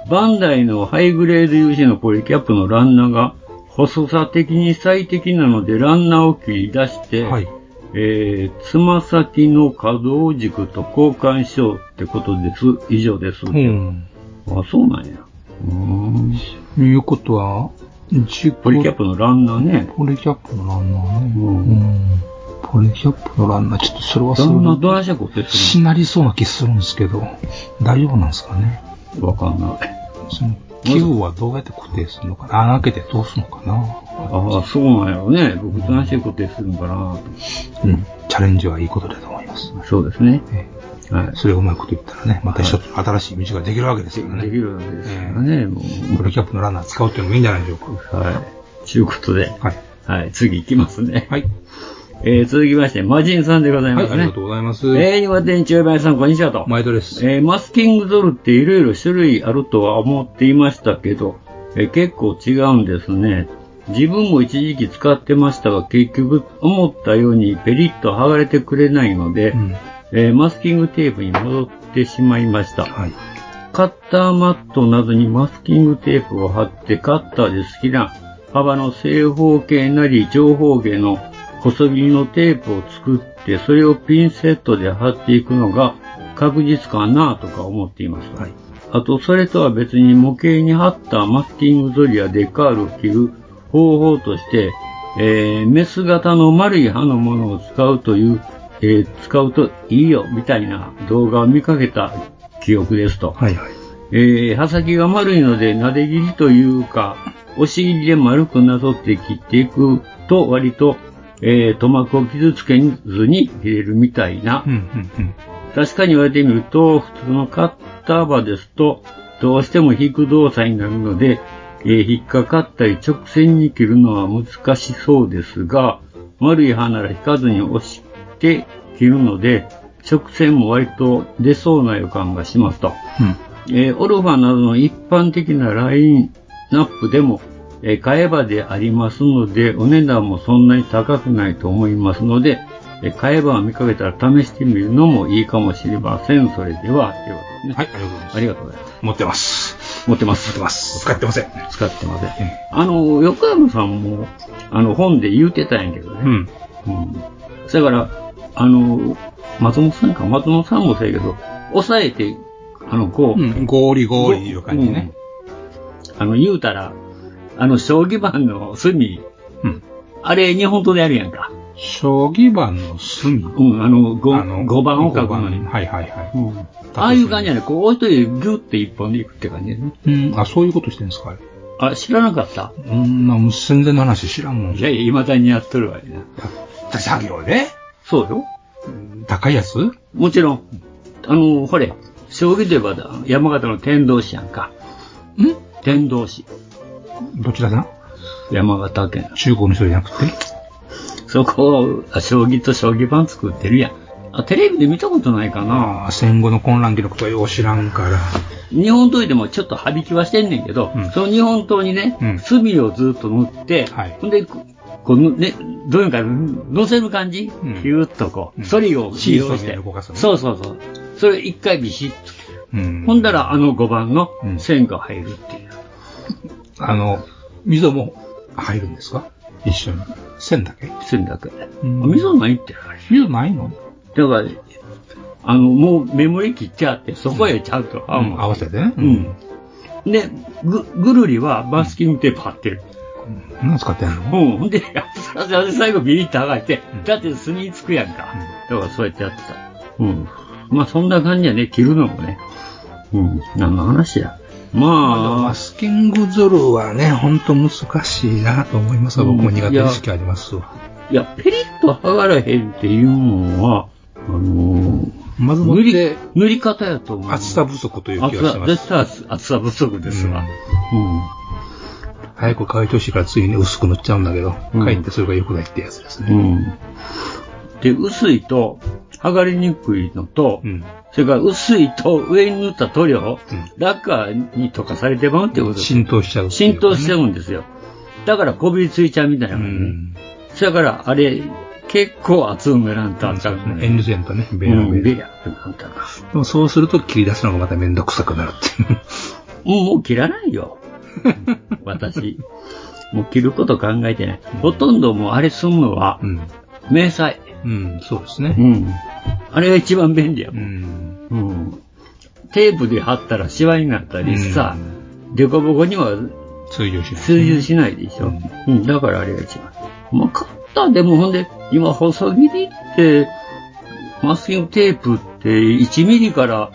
バンダイのハイグレード有志のポリキャップのランナーが細さ的に最適なのでランナーを切り出して、あ、はい。えー、つま先の可動軸と交換しようってことです。以上です。うん。あ、そうなんや。うーん。いうことは、軸ポリキャップのランナーね。ポリキャップのランナーね。ううんん。ポリキャップのランナー、ちょっとそれはラそれどないして固定すしなりそうな気するんですけど、大丈夫なんですかね？わかんない。その、器具はどうやって固定するのかな？穴開けて通すのかな？ああ、そうなんやろね。僕どないして固定するのかな？と。うん。チャレンジはいいことだと思います。そうですね。えはいえ。それをうまいこと言ったらね、また一つ新しい道ができるわけですからね。できるわけですからね、もポリキャップのランナー使うっていうのもいいんじゃないでしょうか。う。はい。ちゅうことで、はい。はい、次行きますね。はい。えー、続きまして、マジンさんでございはい、ますね。ありがとうございます。えー、岩手千代林さん、こんにちはと。毎度です。えーマスキングゾルっていろいろ種類あるとは思っていましたけど、えー結構違うんですね。自分も一時期使ってましたが、結局思ったようにペリッと剥がれてくれないので、うん。えーマスキングテープに戻ってしまいました。はい。カッターマットなどにマスキングテープを貼ってカッターで好きな幅の正方形なり長方形の細切りのテープを作ってそれをピンセットで貼っていくのが確実かなとか思っています。はい。あと、それとは別に模型に貼ったマスキングゾリやデカールを切る方法として、えーメス型の丸い刃のものを使うという、えー使うといいよみたいな動画を見かけた記憶ですと。はいはい。えー刃先が丸いので、撫で切りというか、押し切りで丸くなぞって切っていくと、割と、えー、塗膜を傷つけずに切れるみたいなうん、うん、うん。確かに言われてみると、普通のカッター刃ですと、どうしても引く動作になるので、えー引っかかったり直線に切るのは難しそうですが、丸い刃なら引かずに押して切るので、直線も割と出そうな予感がしますと。えーオルファなどの一般的なラインナップでも、えー買えばでありますので、お値段もそんなに高くないと思いますので、えー買えばを見かけたら試してみるのもいいかもしれません。それでは、というわけですね。はい、ありがとうございます。ありがとうございます。持ってます。持ってます。持ってます。使ってません。使ってません。あの、横山さんも、あの、本で言うてたんやけどね。うん。うん。だから、あの、松本さんか、松本さんもそうやけど、押さえて、あの、こう、うん。ゴーリゴーリいう感じね。あの、言うたら、あの、将棋盤の隅、うん。あれ、日本刀でやるやんか。将棋盤の隅。うん、あの、5, あの五番を書くのに。はいはいはい。うん。ああいう感じやね。こう、置いといて、ギュッて一本でいくって感じでね。うん。あ、そういうことしてんですか？あ、知らなかったうん、な、もう戦前の話知らんもん。いやいや、未だにやっとるわよな。作業でそうよ。高いやつ？もちろん、あの、ほれ、将棋といえばだ山形の天童市やんか。ん？天童市。どちらだ山形県。中国の人じゃなくて？そこ、あ将棋と将棋盤作ってるやん。あ、テレビで見たことないかな。戦後の混乱記録とはよう知らんから。日本刀でもちょっと張り気はしてんねんけど、うんその日本刀にね、うん墨をずっと塗って、はいほんで、ここうね、どういうか、乗せる感じ、んヒューッとこう、うんソリをシーソーみたい利用してな動かすの。そうそうそう。それ一回ビシッと。うんほんだらあの5番のうん線が入るっていう。あの、溝も入るんですか？一緒に。線だけ？線だけ。溝ないってあれ。溝ないの？だから、あの、もうメモリ切っちゃって、そこへちゃんと、あうん合わせてね。うん。で、ぐ、ぐるりはマスキングテープ貼ってる。何使ってんの？うんで、最後ビリッと剥がして、だって墨つくやんか。だからそうやってやってた。うん。まあそんな感じやね、切るのもね。うん。何の話や。まマあ、スキングゾルはね、ほんと難しいなと思いますわ。うん僕も苦手意識ありますわ。いや、ペリッと剥がらへんっていうのは、あのーまず塗りて、、塗り方やと思う。厚さ不足という気がします。絶対厚厚さ不足ですわ。うん。早く乾いてほしいからついに薄く塗っちゃうんだけど、うんかえってそれが良くないってやつですね。うん。で、薄いと、剥がれにくいのと、それから薄いと上に塗った塗料、ラッカーに溶かされてまうってことです。浸透しちゃう、浸透しちゃうんですよ。だからこびりついちゃうみたいな感じ。だから、あれ、結構厚めなんとあったのね。エンドセントね、ベうラベんベラってなったな。でもそうすると切り出すのがまためんどくさくなるっていう。もう、もう切らないよ。私。もう切ること考えてない。ほとんどもうあれすんのは、迷彩。うん、そうですね。うん。あれが一番便利やもん。ん。うん。テープで貼ったらシワになったりさ、デコボコには通用しない。通用しないでしょ。うん、だからあれが一番。まあ、買ったでもほんで、今細切りって、マスキングテープって1ミリから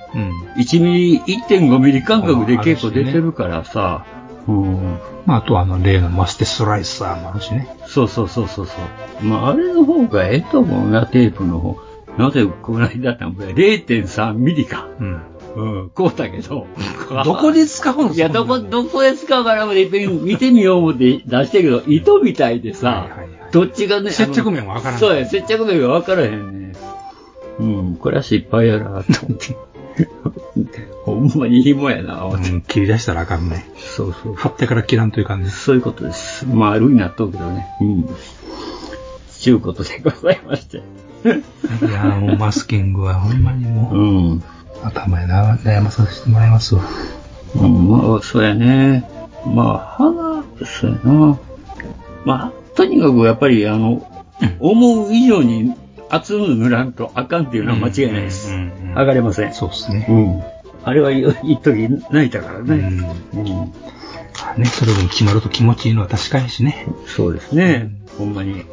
1ミリ、1.5ミリ間隔で結構出てるからさ、うん。まあ、あとはあの、例のマステスライサーもあるしね。そうそうそうそうそう。まあ、あれの方がええと思うな、テープの方。なぜこの間なんか0.3ミリか。うん。うん、こうだけど。どこで使うんいや、どこ、どこで使うかなもでいっぺん見てみよう思って出したけど、糸みたいでさ、どっちがね、接着面わからんそうや、接着面がわからへんね。うん、これは失敗やな、と思って。ほんまに紐やな、思って。うん、切り出したらあかんね。そうそう。貼ってから切らんといかんね。そういうことです。丸になっとるけどね。うん。ちゅうことでございまして。いやーもうマスキングはほんまにもう、うん。頭やな悩まさせてもらいますわ。うん、まあ、そうやね。まあ、花、そうやな。まあ、とにかくやっぱり、あの、思う以上に厚む塗らんとあかんっていうのは間違いないです。剥がれません。そうですね。うん。あれは一時泣いたからね。うん。ね、それでも決まると気持ちいいのは確かにしね。そうですね。ほんまに。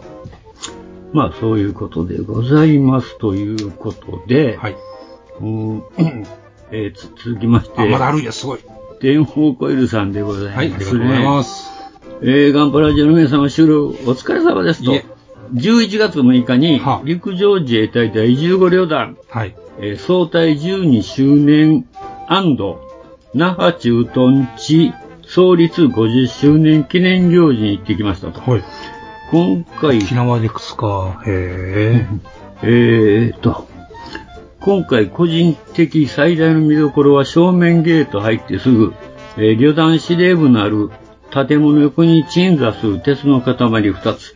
まあ、そういうことでございますということで、はい。うん、えー続きまして、あ、まだあるんや、すごい。電報コイルさんでございます、はい、ありがとうございます。えー、ガンパラジオの皆様、終了お疲れ様ですと。11月6日に、陸上自衛隊第15旅団、はい。えー総隊12周年那覇駐屯地創立50周年記念行事に行ってきましたと。はい。今回、沖縄ですか。へ えーっと、今回個人的最大の見どころは正面ゲート入ってすぐ、えー旅団司令部のある建物横に鎮座する鉄の塊2つ、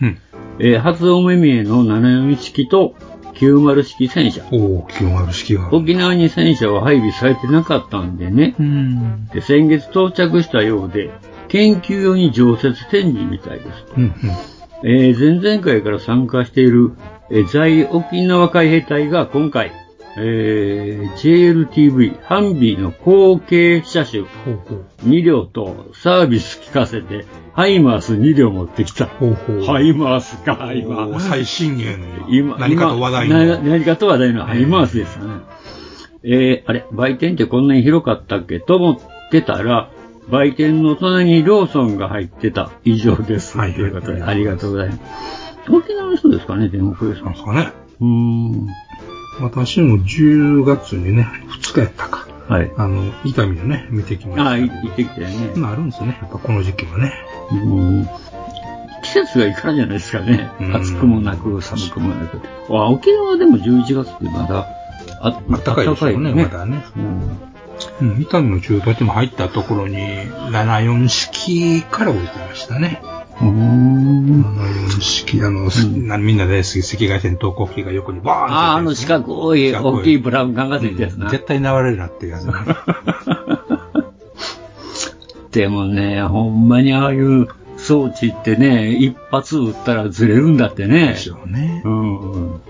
えー初お目見えの74式と90式戦車。お90式が。沖縄に戦車は配備されてなかったんでね。うん。で先月到着したようで、研究用に常設展示みたいです。うん、うん。えー前々回から参加している、えー在沖縄海兵隊が今回、えー JLTV、ハンビーの後継車種2両とサービス聞かせて、ハイマース2両持ってきた。ハイマースか、ハイマース。最新鋭の今何かと話題今の。な何かと話題のハイマースですね。えー、あれ、売店ってこんなに広かったっけと思ってたら、売店の隣にローソンが入ってた以上です。ということで、ありがとうございます。沖縄の人ですかね、電木さん。ですかね。うーん。私も10月にね、2日やったか。はい。あの、伊丹をね、見てきました。ああ、い行ってきたよね。まああるんですね。やっぱこの時期はね。うん。季節がいいからじゃないですかね。暑くもなく、寒くもなく。あ、沖縄でも11月ってまだ、あ、暖かいでしょうね、まだね。うん。伊丹の中途地も入ったところに、74式から置いてましたね。74式、あの、なみんな大好き赤外線投光器が横にバーンとああ、あの四角い大きいブラウン管がついたやつな。絶対流れるなっていうやつね。でもね、ほんまにああいう装置ってね、一発撃ったらずれるんだってね。でしょうね。うん。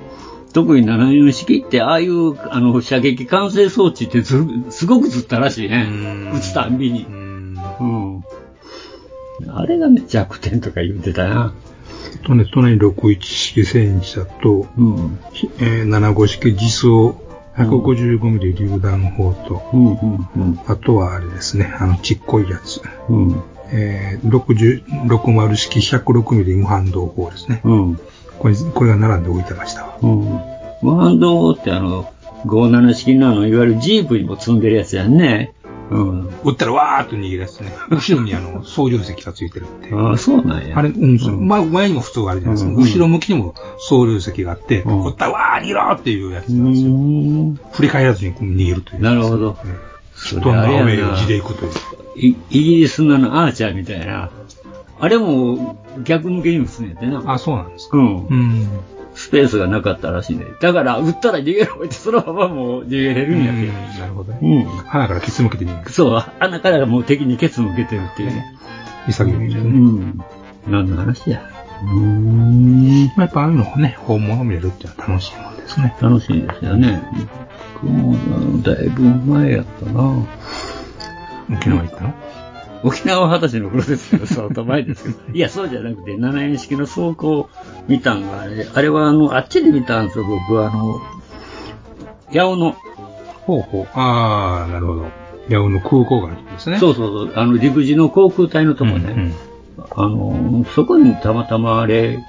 特に74式って、ああいう、あの、射撃管制装置ってずすごくずったらしいね。撃つたんびに。うん。あれがね、弱点とか言ってたな。とね、隣に61式戦車と、うんえー、75式実装 155mm 榴弾砲と、あとはあれですね、あのちっこいやつ。うんえー、60 60式 106mm 無反動砲ですね。うんこれ、これが並んで置いてましたわ。うん。無反動ってあの、57式のあの、いわゆるジープにも積んでるやつやんね。うん。撃ったらわーっと逃げるやつね。後ろにあの、操縦席がついてるって。ああ、そうなんや。あれ、うん、そう前前にも普通あるじゃないですか。うん後ろ向きにも操縦席があって、うん撃ったらわー逃げろっていうやつうなんですよ。ーん。振り返らずに逃げるという。なるほど。人のアウェイを地で行くという。いイギリスのアーチャーみたいな。あれも逆向けに撃つねんてな。あ、そうなんですか。うん。うん。スペースがなかったらしいね。だから、撃ったら逃げろって、そのままもう逃げれるんやけうんなるほどね。うん。鼻からケツ向けて逃げる。そう、穴からもう敵にケツ向けてるっていうね。潔いですうね。ん。何の話や。うーん。まあやっぱああいうのをね、本物見れるっていうのは楽しいもんですね。楽しいですよね。僕も、だいぶ前やったな。沖縄行ったの？沖縄は二十歳の頃ですけど、相当前ですけど。いや、そうじゃなくて、7円式の走行を見たんが、あれ、あれはあの、あっちで見たんですよ、僕はあの、八尾の、ほうほう。ああ、なるほど。八尾の空港があるんですね。そうそうそう、あの、陸自の航空隊のとこね、うんあの、そこにたまたまあれ、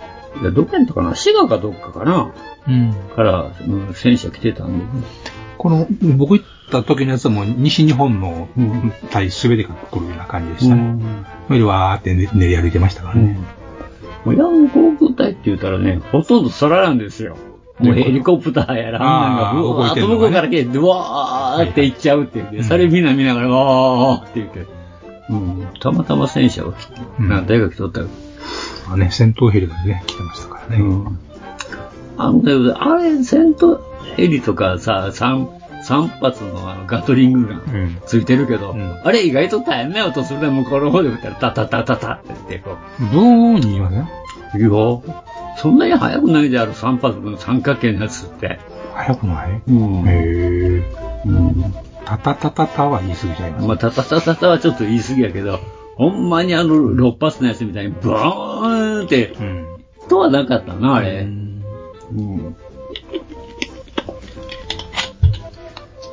いや、どこやったかな滋賀かどっかかなうん。から、うん戦車来てたんで、この、僕行った時のやつはもう西日本のうん隊すべてが来るような感じでしたね。うんそれでわーって練練り歩いてましたからね。もう八尾の航空隊って言ったらね、ほとんど空なんですよ。もうヘリコプターやら、あんなんが、うわーっと向こうから来て、ドワーって行っちゃうって言って、それみんな見ながら、わーって言って、うん、たまたま戦車が来て、うん大学取ったあね、戦闘ヘリがね、来てましたからね。うん。あの、あれ、戦闘ヘリとかさ、三、三発のあのガトリングガンうん。ついてるけど、うんあれ意外と大変な音するね、向こうの方で撃ったら、タタタタタって言って、こブーンに言いませんう、いや、そんなに速くないである三発の三角形のやつって。早くない？うん。へえ。うん。タタタタタは言い過ぎちゃいます。まあ、タタタタタはちょっと言い過ぎやけど、ほんまにあの、6発のやつみたいに、ブーンって、うん。とはなかったな、あれ。うんうん。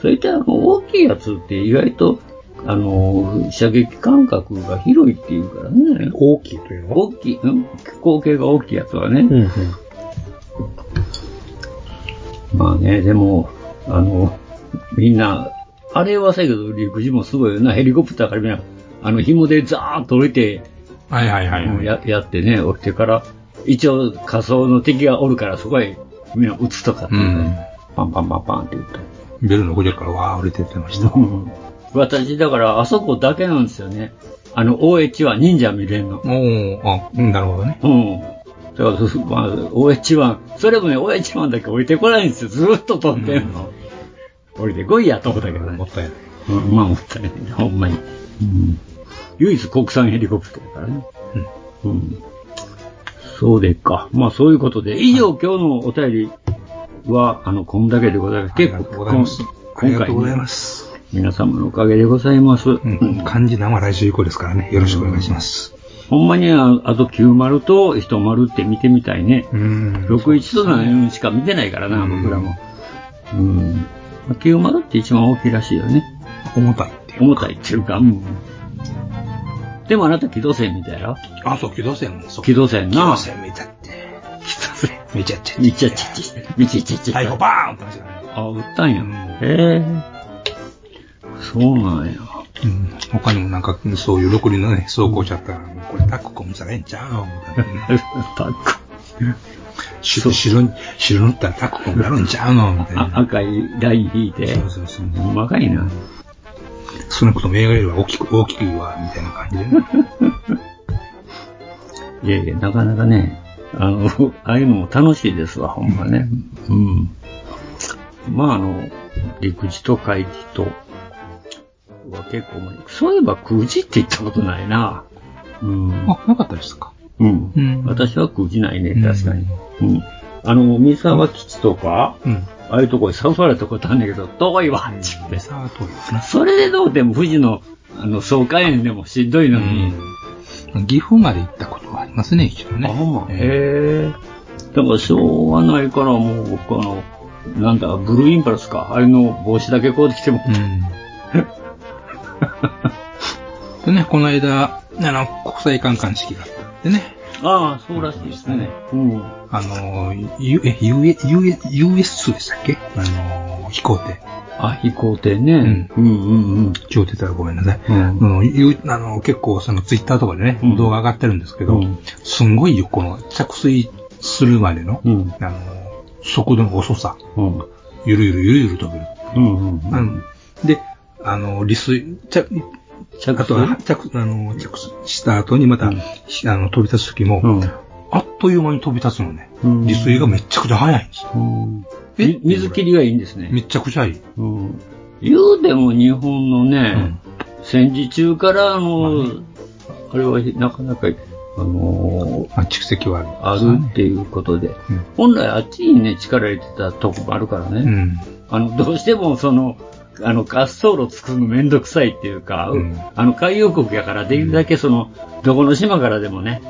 それってあの、大きいやつって意外と、あの、射撃間隔が広いっていうからね。大きいというの？は大きい、うん口径が大きいやつはね。うんうん。まあね、でも、あの、みんな、あれはさけど、陸自もすごいよな、ヘリコプターからみんな、あの、紐でザーッと降りて、はいはいはいはい。ややってね、降りてから、一応仮想の敵がおるから、そこへみんな撃つとかって、うん。パンパンパンパンって言って。ベルの補助からわー降りてってました。うん私、だから、あそこだけなんですよね。あの、OH は忍者見れんの。おー、あ、うん、なるほどね。うん。だから、そまあ、OH1、それもね、OH1 だけ降りてこないんですよ。ずーっと飛んでんの。降りてこいやと思ったけどねも。ったいない。うん、まあ、もったいないね。ほんまに。うん。唯一国産ヘリコプターだからね。うん。そうでっか。まあ、そういうことで、以上、今日のお便りは、あの、こんだけでございます。結構、ありがとうございます。皆様のおかげでございます。うん。漢字生来週以降ですからね。よろしくお願いします。ほんまにああと90と10って見てみたいね。うん。61と74しか見てないからな、うん僕らも。うん。まあ90って一番大きいらしいよね。重たいっていう。重たいっていうか、うん。でもあなた機動戦見たやろあ、そう、機動戦もそう。機動戦機動な。戦見たって。機動戦。めちゃっちゃ。みちゃちちち。みちちち。最後バーンってましたからね。あ、撃ったんや。うんへえ。そうなんや。うん。他にもなんか、そういう六輪のね、走行しちゃったら、もうこれタック込むさらええんちゃうのみたいなね。タック。白、白に、白塗ったらタック込むなるんちゃうのみたいあな。赤いライン引いて。そうそうそう。うまかいな。少なくとも映画よりは大きく、大きくは、みたいな感じでね。いやいや、なかなかね、あの、ああいうのも楽しいですわ、ほんまね。うん。まあ、あの、陸自と海自と、は結構、そういえば空自って言ったことないな。うん。あ、なかったですか？うん。うん私は空自ないね、うん確かに。うん。あの、三沢基地とか、うん。ああいうとこに誘われたことあるんだけど、遠いわ、って言って。さあ、遠いですね。それでどうでも富士の、あの、総会園でもしんどいのに。うん。岐阜まで行ったことはありますね、一度ね。あ、ほんま。えへえ。だから、しょうがないから、もう僕、あの、なんだ、ブルーインパルスか。あれの帽子だけこうできても。うん。でね、この間、あの、国際観艦式がってね。ああ、そうらしいですね。うん。あの、U、え、U、U、US2 でしたっけ？あの、飛行艇。あ、飛行艇ね。うん、うん、うん。今日出たらごめんなさい。うんうんゆあの結構そのツイッターとかでね、うん動画上がってるんですけど、うんすんごいよ、この着水するまでの、うん。あの、速度の遅さ。うん。ゆるゆるゆるゆる飛べる。うん。うん。うんで、あの、離水、着、着あとは着、あの、着した後にまた、うんしあの、飛び立つ時も、うん。あっという間に飛び立つのね。うん離水がめっちゃくちゃ速いんです。え？み水切りがいいんですね。めっちゃくちゃいい。うん。言うでも日本のね、うん戦時中からあの、まあねあれはなかなか、あのまあ、蓄積はある。あるっていうことで、うん本来あっちにね、力入れてたとこもあるからね、うん。あの、どうしてもその、あの、滑走路作るのめんどくさいっていうか、うんあの、海洋国やからできるだけその、どこの島からでもね、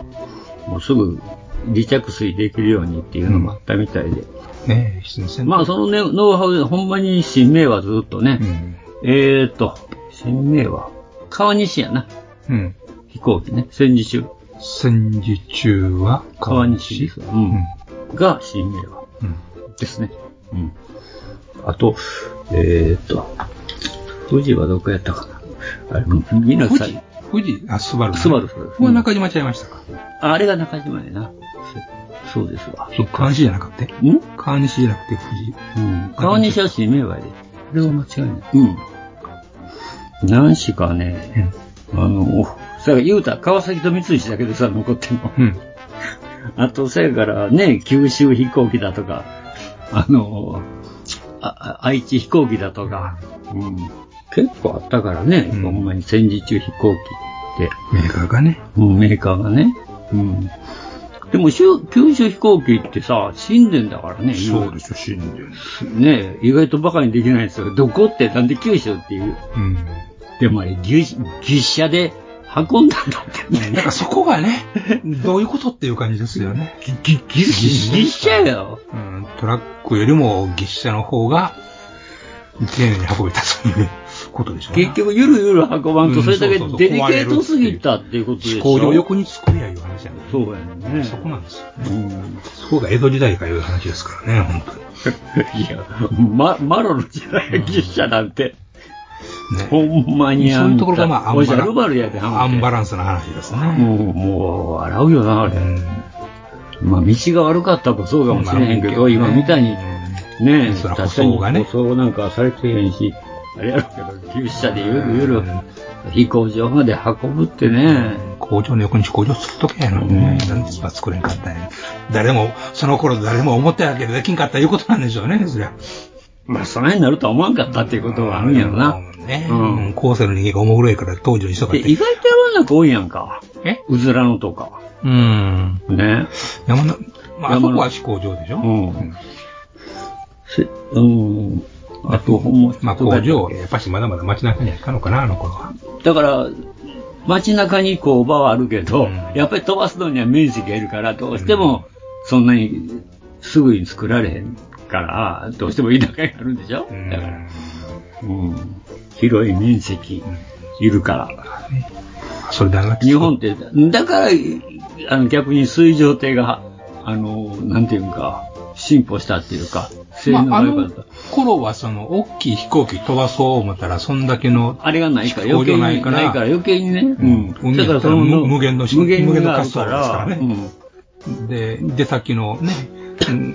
もうすぐ離着水できるようにっていうのもあったみたいで。ねえ、新鮮まあ、そのね、ノウハウで、ほんまに新名はずっとね、うん。えーと、新名は、川西やな、うん。飛行機ね、戦時中。戦時中は川西です。ううんん。が新名は。うん。ですね。うん。あと、えーと、富士はどこやったかな？あれ、みんなさ富士富士あ、スバル、スバルそうですこれ中島ちゃいましたか？ああれが中島やな。そそうですわ。そう、川西じゃなくてん？川西じゃなくて富士。うん。川西は新名はやで。これは間違いない。うん。何しかね、あの、さ言うたら川崎と三菱だけでさ、残ってんの。うん。あと、そやからね、九州飛行機だとか、あの、愛知飛行機だとか、うん、結構あったからね、うんほんまに戦時中飛行機って、メーカーがね。うん、メーカーがね。うん。でも、九州飛行機ってさ、死んでんだからね、そうでしょ、死んでる。ね意外とバカにできないんですよ。どこってなんで九州っていう。うん。でもあれ、牛牛車で運んだんだってね。なんかそこがね、どういうことっていう感じですよね。ぎぎ牛車よ。うん、トラックよりも牛車の方が、丁寧に運べたという ことでしょうね。結局、ゆるゆる運ばんと、うんそれだけデリケートすぎたっていうことでしょ。飛行場横に作りゃいう話やね。そうやね。そこなんですよ。うん。そこが江戸時代かいう話ですからね、本当に。いや、ま、マロの時代や、牛車なんて。ね。ほんまにそういうところがまあ、アンバラアンバラランスな話ですね。もう、もう、笑うよな、あれ。うんまあ、道が悪かったもそうかもしれへんけど、今みたいに、ね確かに舗装なんかされてへんし、あれやろうけど、牛車でゆるゆる飛行場まで運ぶってね、工場の横に工場作っとけやのにね。なんで作れんかったんや。誰も、その頃誰も思ってたけどできんかったいうことなんでしょうね、そりゃ。まあ、そないになるとは思わんかったっていうことはあるんやろな。ね。ううんん。後世の人間が思うぐらいから当時の人がで、意外と山の中多いやんか。え？うずらのとか。うん。ね。山の、まあ、あそこは飛行場でしょ？うん。せうん。あと、ほんま、まあ工場、やっぱしまだまだ街中には行かんのかな、あの頃は。だから、街中に工場はあるけど、うんやっぱり飛ばすのには面積がいるから、どうしても、そんなにすぐに作られへんから、どうしても田舎になるんでしょ、うんだから、うん。広い面積、いるから。それであがって日本って、だから、あの逆に水上艇が、あの、なんていうか、進歩したっていうか、性能まあ、あのが良かった。頃はその、大きい飛行機飛ばそう思ったら、そんだけの、あれがないから、余計に場ないから余計にね。うん。海やったら無無限の無限の滑走路ですからねうんで、出先のね、うん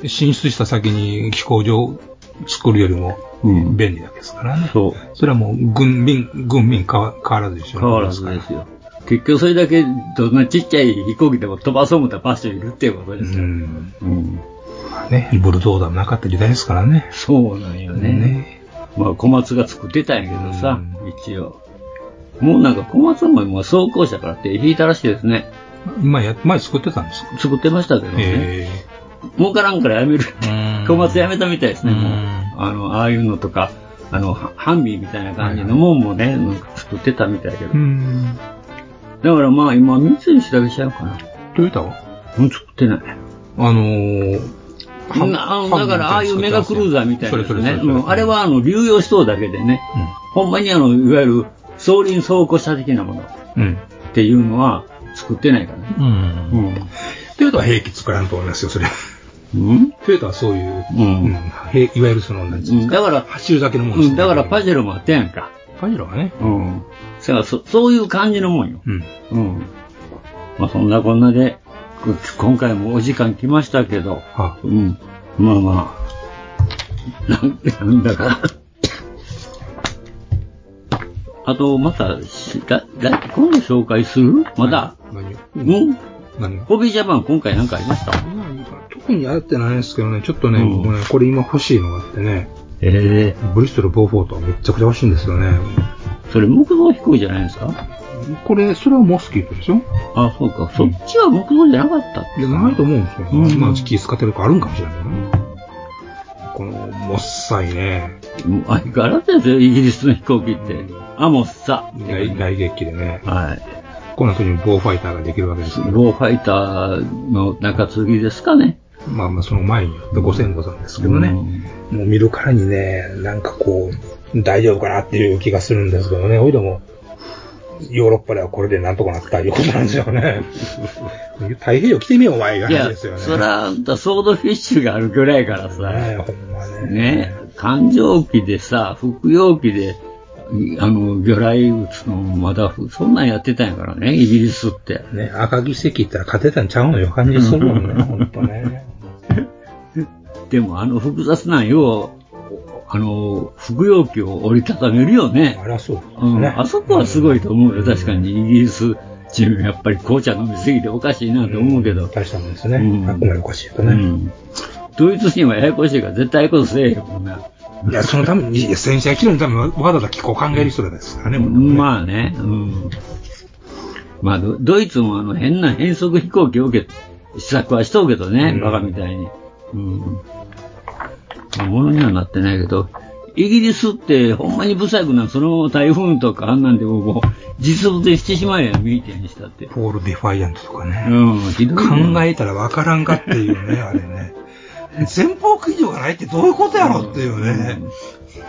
進出した先に飛行場作るよりもうん便利だけですからね。そう。それはもう軍民、軍民変わ変わらずでしょ。変わらずですよ。結局それだけ、どんなちっちゃい飛行機でも飛ばそう思ったら場所いるっていうことうですよ。ん。うん。ね、ブルドーザーもなかった時代ですからね。そうなんよね。ね。まあ小松が作ってたんやけどさ、一応。もうなんか小松ももう走行車からって引いたらしいですね。今や、前作ってたんですか？作ってましたけどね。え儲からんからやめるって。え小松やめたみたいですね、うんもう。あの、ああいうのとか、あの、ハハンビーみたいな感じのもんもね、なんか作ってたみたいだけど。うん。だからまあ今、三菱だけしちゃうかな。トヨタはうん、作ってない。あのー、だから、ああいうメガクルーザーみたいなね。あれは、あの、流用しそうだけでね、ほんまにあの、いわゆる、総輪走行車的なものっうん。ていうのは、作ってないからね。うん。うん。トヨタは兵器作らんと思いますよ、それ。うん？トヨタはそういう、うんうんへいわゆるその、なんですか？だから、走るだけのもんうん、だからパジジェロもあったやんか。パジェロはね。うん。だからそ、そういう感じのもんよ。うん。うん。まあそんなこんなで、く今回もお時間来ましたけど、はうん。まあまあ、なんなんだか。あと、またし、だ、だ、今度紹介する？まだ何を？うん何をホビージャパン今回なんかありました？特にやってないんですけどね、ちょっとね、うん僕ね、これ今欲しいのがあってね、ええブリストルボーフォートめっちゃくちゃ欲しいんですよね。それ木造飛行じゃないですか？これ、それはモスキートでしょ？あ、そうか。そっちは木造じゃなかったっいや、ないと思うんですよ。うんまあ、気使ってるとこあるんかもしれないけどね。この、もっさいね、もう相変わらずですよ、イギリスの飛行機って。あ、もうさ。大大撃機でね、はい。この時にボーファイターができるわけですけど、ゴーファイターの中継ぎですかね。まあまあ、その前にご先祖さんですけどね、もう見るからにね、なんかこう、大丈夫かなっていう気がするんですけどね、おいでも、ヨーロッパではこれでなんとかなったいうことなんですよね。太平洋来てみよう、お前がいや、話ですよね。そら、あんたソードフィッシュがあるぐらいからさ、ねほんまね。ね、環状機でさ、服用機で、いあの、魚雷撃つのまだ、そんなんやってたんやからね、イギリスって。ね、赤木石行ったら勝てたんちゃうのよ、感じするもんね、ほんとね。でもあの複雑なんよ、あの、服用機を折りたためるよね。あらそうですうん、ね。あそこはすごいと思うよ。確かにイギリス人やっぱり紅茶飲みすぎておかしいなと思うけど。大したもんですね。うんあくまでおかしいとね。うん。ドイツ人はややこしいから絶対ことせえへんもんな。いや、そのために、いや戦車機能のためにわざわざ気候を考える人らですからね、もうねまあね、うん。まあド、ドイツもあの変な変則飛行機を受け、試作はしとうけどね、うんバカみたいに。うん。まあ、ものにはなってないけど、イギリスってほんまに不細工な、その台風とかあんなんでももう実物でしてしまえやん、ミーティアにしたって。ポール・ディファイアントとかね。うん、ひどい考よ。えたらわからんかっていうね、あれね。前方駆除がないってどういうことやろっていうね。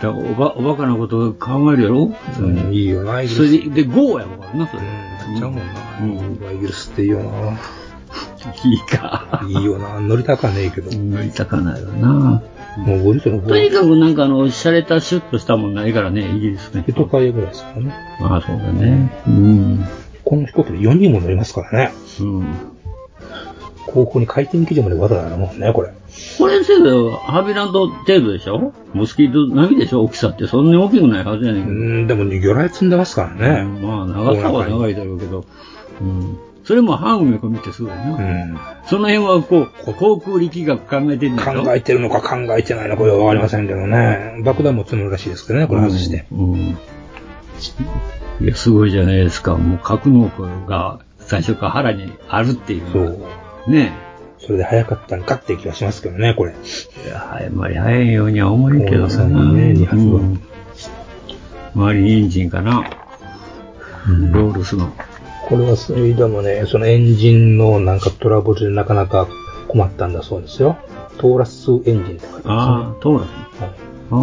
だからおば、おバカなことを考えるやろ？普通に。いいよな、イギそれリス。で、で、GO やろからな、それ。うん、ちゃうもんな。うんイギリスっていいよな。いいか。いいよな。乗りたかねえけど。乗りたかないよな。もうブリストルの方とにかくなんかあの、洒落たシュッとしたもんないからね、イギリスね。ヘトカイぐらいですからね。ああ、そうだね。うん。この飛行機で4人も乗りますからね。うん。後方に回転基準までわざわざあるもんね、これ。これせいぜハービーランド程度でしょ？モスキート並みでしょ大きさって。そんなに大きくないはずやねんけど。うん、でも魚雷積んでますからね。まあ、長さは長いだろうけど。うん。それも半埋め込みってすごいな。うん。その辺はこう、航空力学考えてるんだろ考えてるのか考えてないのかはわかりませんけどね。爆弾も積むらしいですけどね、これ外して。うん。うんいや、すごいじゃないですか。もう格納庫が最初から腹にあるっていう。そう。ねそれで早かったんかっていう気がしますけどね、これ。え。いや、あんまり早いようには思えんけどな。思いませんね二発はうん周りにエンジンかな。ロールスの。これは、それでもね、そのエンジンのなんかトラブルでなかなか困ったんだそうですよ。トーラスエンジンって書いてあまあ、トーラス。はいあ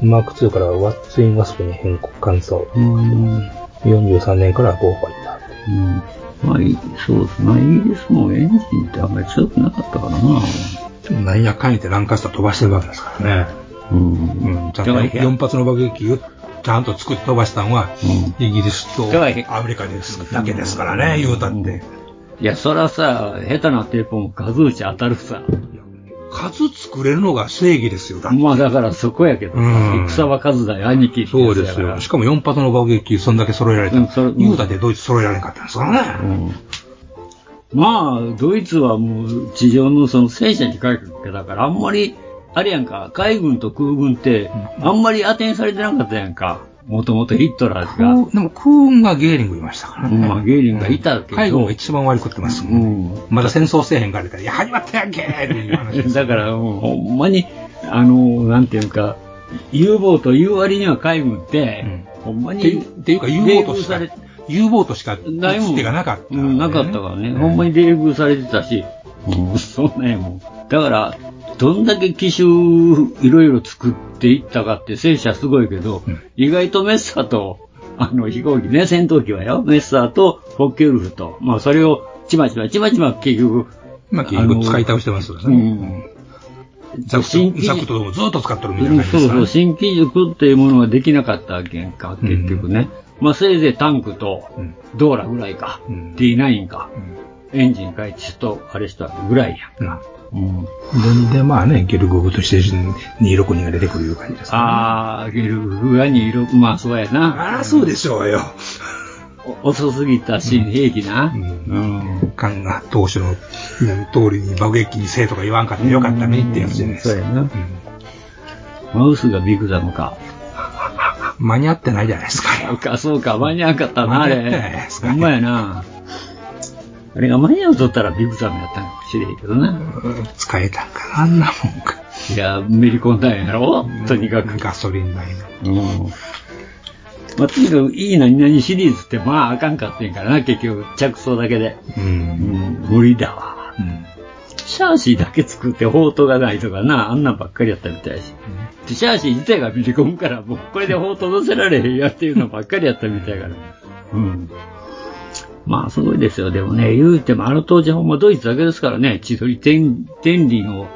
マーク2からワッツインワスプに変更換装。あ。うん。43年からボーファイター。うん。まあ、いそうですね。イギリスもエンジンってあんまり強くなかったからな。でもなんやかんやってランカスター飛ばしてるわけですからね。うん。うん、ちゃんとだから4発の爆撃機をちゃんと作って飛ばしたのは、イギリスとだからアメリカですだけですからね、言うたって。いや、そらさ、下手なテープも数打ち当たるさ。数作れるのが正義ですよ、まあだからそこやけど、うん戦は数だよ、兄貴そうですよ。しかも4発の爆撃機、そんだけ揃えられた。うんそれ言うたってドイツ揃えられんかったんですからね。まあ、ドイツはもう地上のその戦車に書くわけだから、あんまり、あれやんか、海軍と空軍って、あんまり当てにされてなかったやんか。もともとヒットラーが。空でも空軍がゲーリングいましたからね。まあ、ゲーリングがいたけど。海軍が一番割り食ってますもんね。まだ戦争せえへんからいや、始まったやんけっていう話。だからもうほんまに、あの、なんていうか、U ボート言う割には海軍って、ほんまに、っていうか U ボートしか冷遇され、U ボートしかないもん。手がなかった、うん、なかったからね。ほんまに冷遇されてたし、うん、そんなんやもん。だから、どんだけ機種いろいろ作っていったかって戦車すごいけど、意外とメッサと、あの飛行機ね、戦闘機はよ、メッサーとフォッケルフと、まあそれをちまちまちまちま結局、まあ結局使い倒してますよね。ザクと、ザクともずっと使ってるみたいな感じですか、ね、そうそう、新機軸っていうものができなかったわけか、結局ね。まあせいぜいタンクと、ドーラぐらいか、D9 か、エンジン改築と、あれしたぐらいやんか。うん。で、まあね、ゲルグフとして262が出てくるいう感じですか、ね。ああ、ゲルグフが262、まあそうやな。ああ、そうでしょうよ。遅すぎた新兵器な。うん。うん。カンが当初の通りに爆撃にせえとか言わん。かってよかったねってやつじゃないですか。そうやな。うん、マウスがビッグザムか。間に合ってないじゃないですか。そうか、そうか、間に合わん。かったな、あれ。ほん。まやな。あれが間に合うとったらビッグザムやったんかもしれんけどな。使えたんかな、あんなもんか。いや、めり込んだんやろ？とにかく。ガソリン代の。うん。まあ、とにかくいい何々シリーズってまああかんかってんからな、結局着想だけで。うん。うん、無理だわ。うん。シャーシーだけ作って砲塔がないとかな、あんなんばっかりやったみたいし。うん、シャーシー自体が見り込むから、もうこれで砲塔乗せられへんやっていうのばっかりやったみたいから。うん。まあ、すごいですよ。でもね、言うても、あの当時ほんまドイツだけですからね、千鳥天天輪を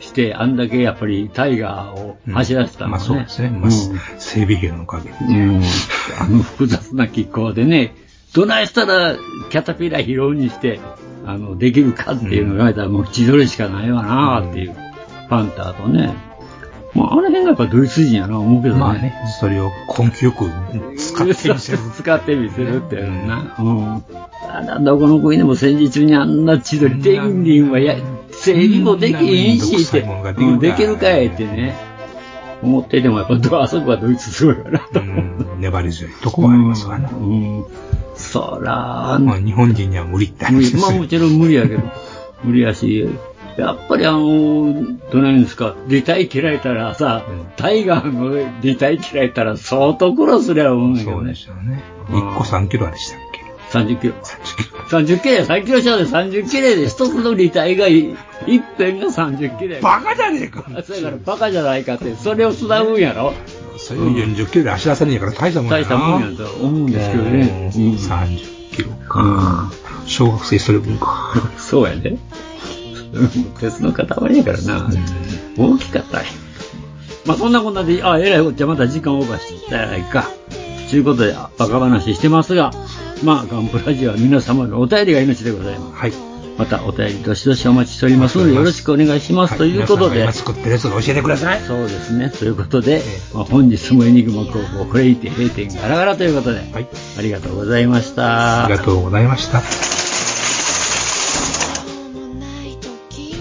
して、うん、あんだけやっぱりタイガーを走らせたのね、うん、まあそうですね。まあ、うん、整備兵のおかげで。うん。あの複雑な気候でね、どないしたらキャタピラー拾うにして、あの、できるかっていうのが言われたら、もう千鳥しかないわなっていう、パンターとね。まあ、あの辺がやっぱドイツ人やな思うけどね。まあね、それを根気よく使ってみせる。使ってみせるっていうな。うん。あら、どこの国でも戦時中にあんな千鳥天輪はや、整備もできへんしって、うん、できるかいってね。思っててもやっぱあそこはドイツすごいかなと。うん、粘り強いとこはありますわね。うん。そら、まあ日本人には無理って話ですまあもちろん無理やけど、無理やし、やっぱりあの、どないんですか、履体切られたらさ、うん、タイガーの履体切られたら相当苦労すりゃ思うんやけどね。そうですよね。1個3キロでしたっけ ?30 キロ。30キロ。30キロ3キロ下で30キロで一つの履体が、一辺が30キロバカじゃねえか。それからバカじゃないかって、それを伝うんやろそれを40キロで走らせねえから大したもんや大したもんやと思うんですけどね。うん、30キロか。小学生それ分か。そうやね。鉄の塊やからな。大きかったい。まあそんなこんなで、あ、えらいこっちゃまた時間オーバーしてたやないか。ということで、バカ話してますが、まあガンプラジオは皆様のお便りが命でございます。はい。またお便りどしどしお待ちしておりますのでよろしくお願いします。ということで。今作ってるやつを教えてください。そうですね。ということで、まあ、本日もエニグマ高校これいて閉店ガラガラということで、はい。ありがとうございました。ありがとうございました。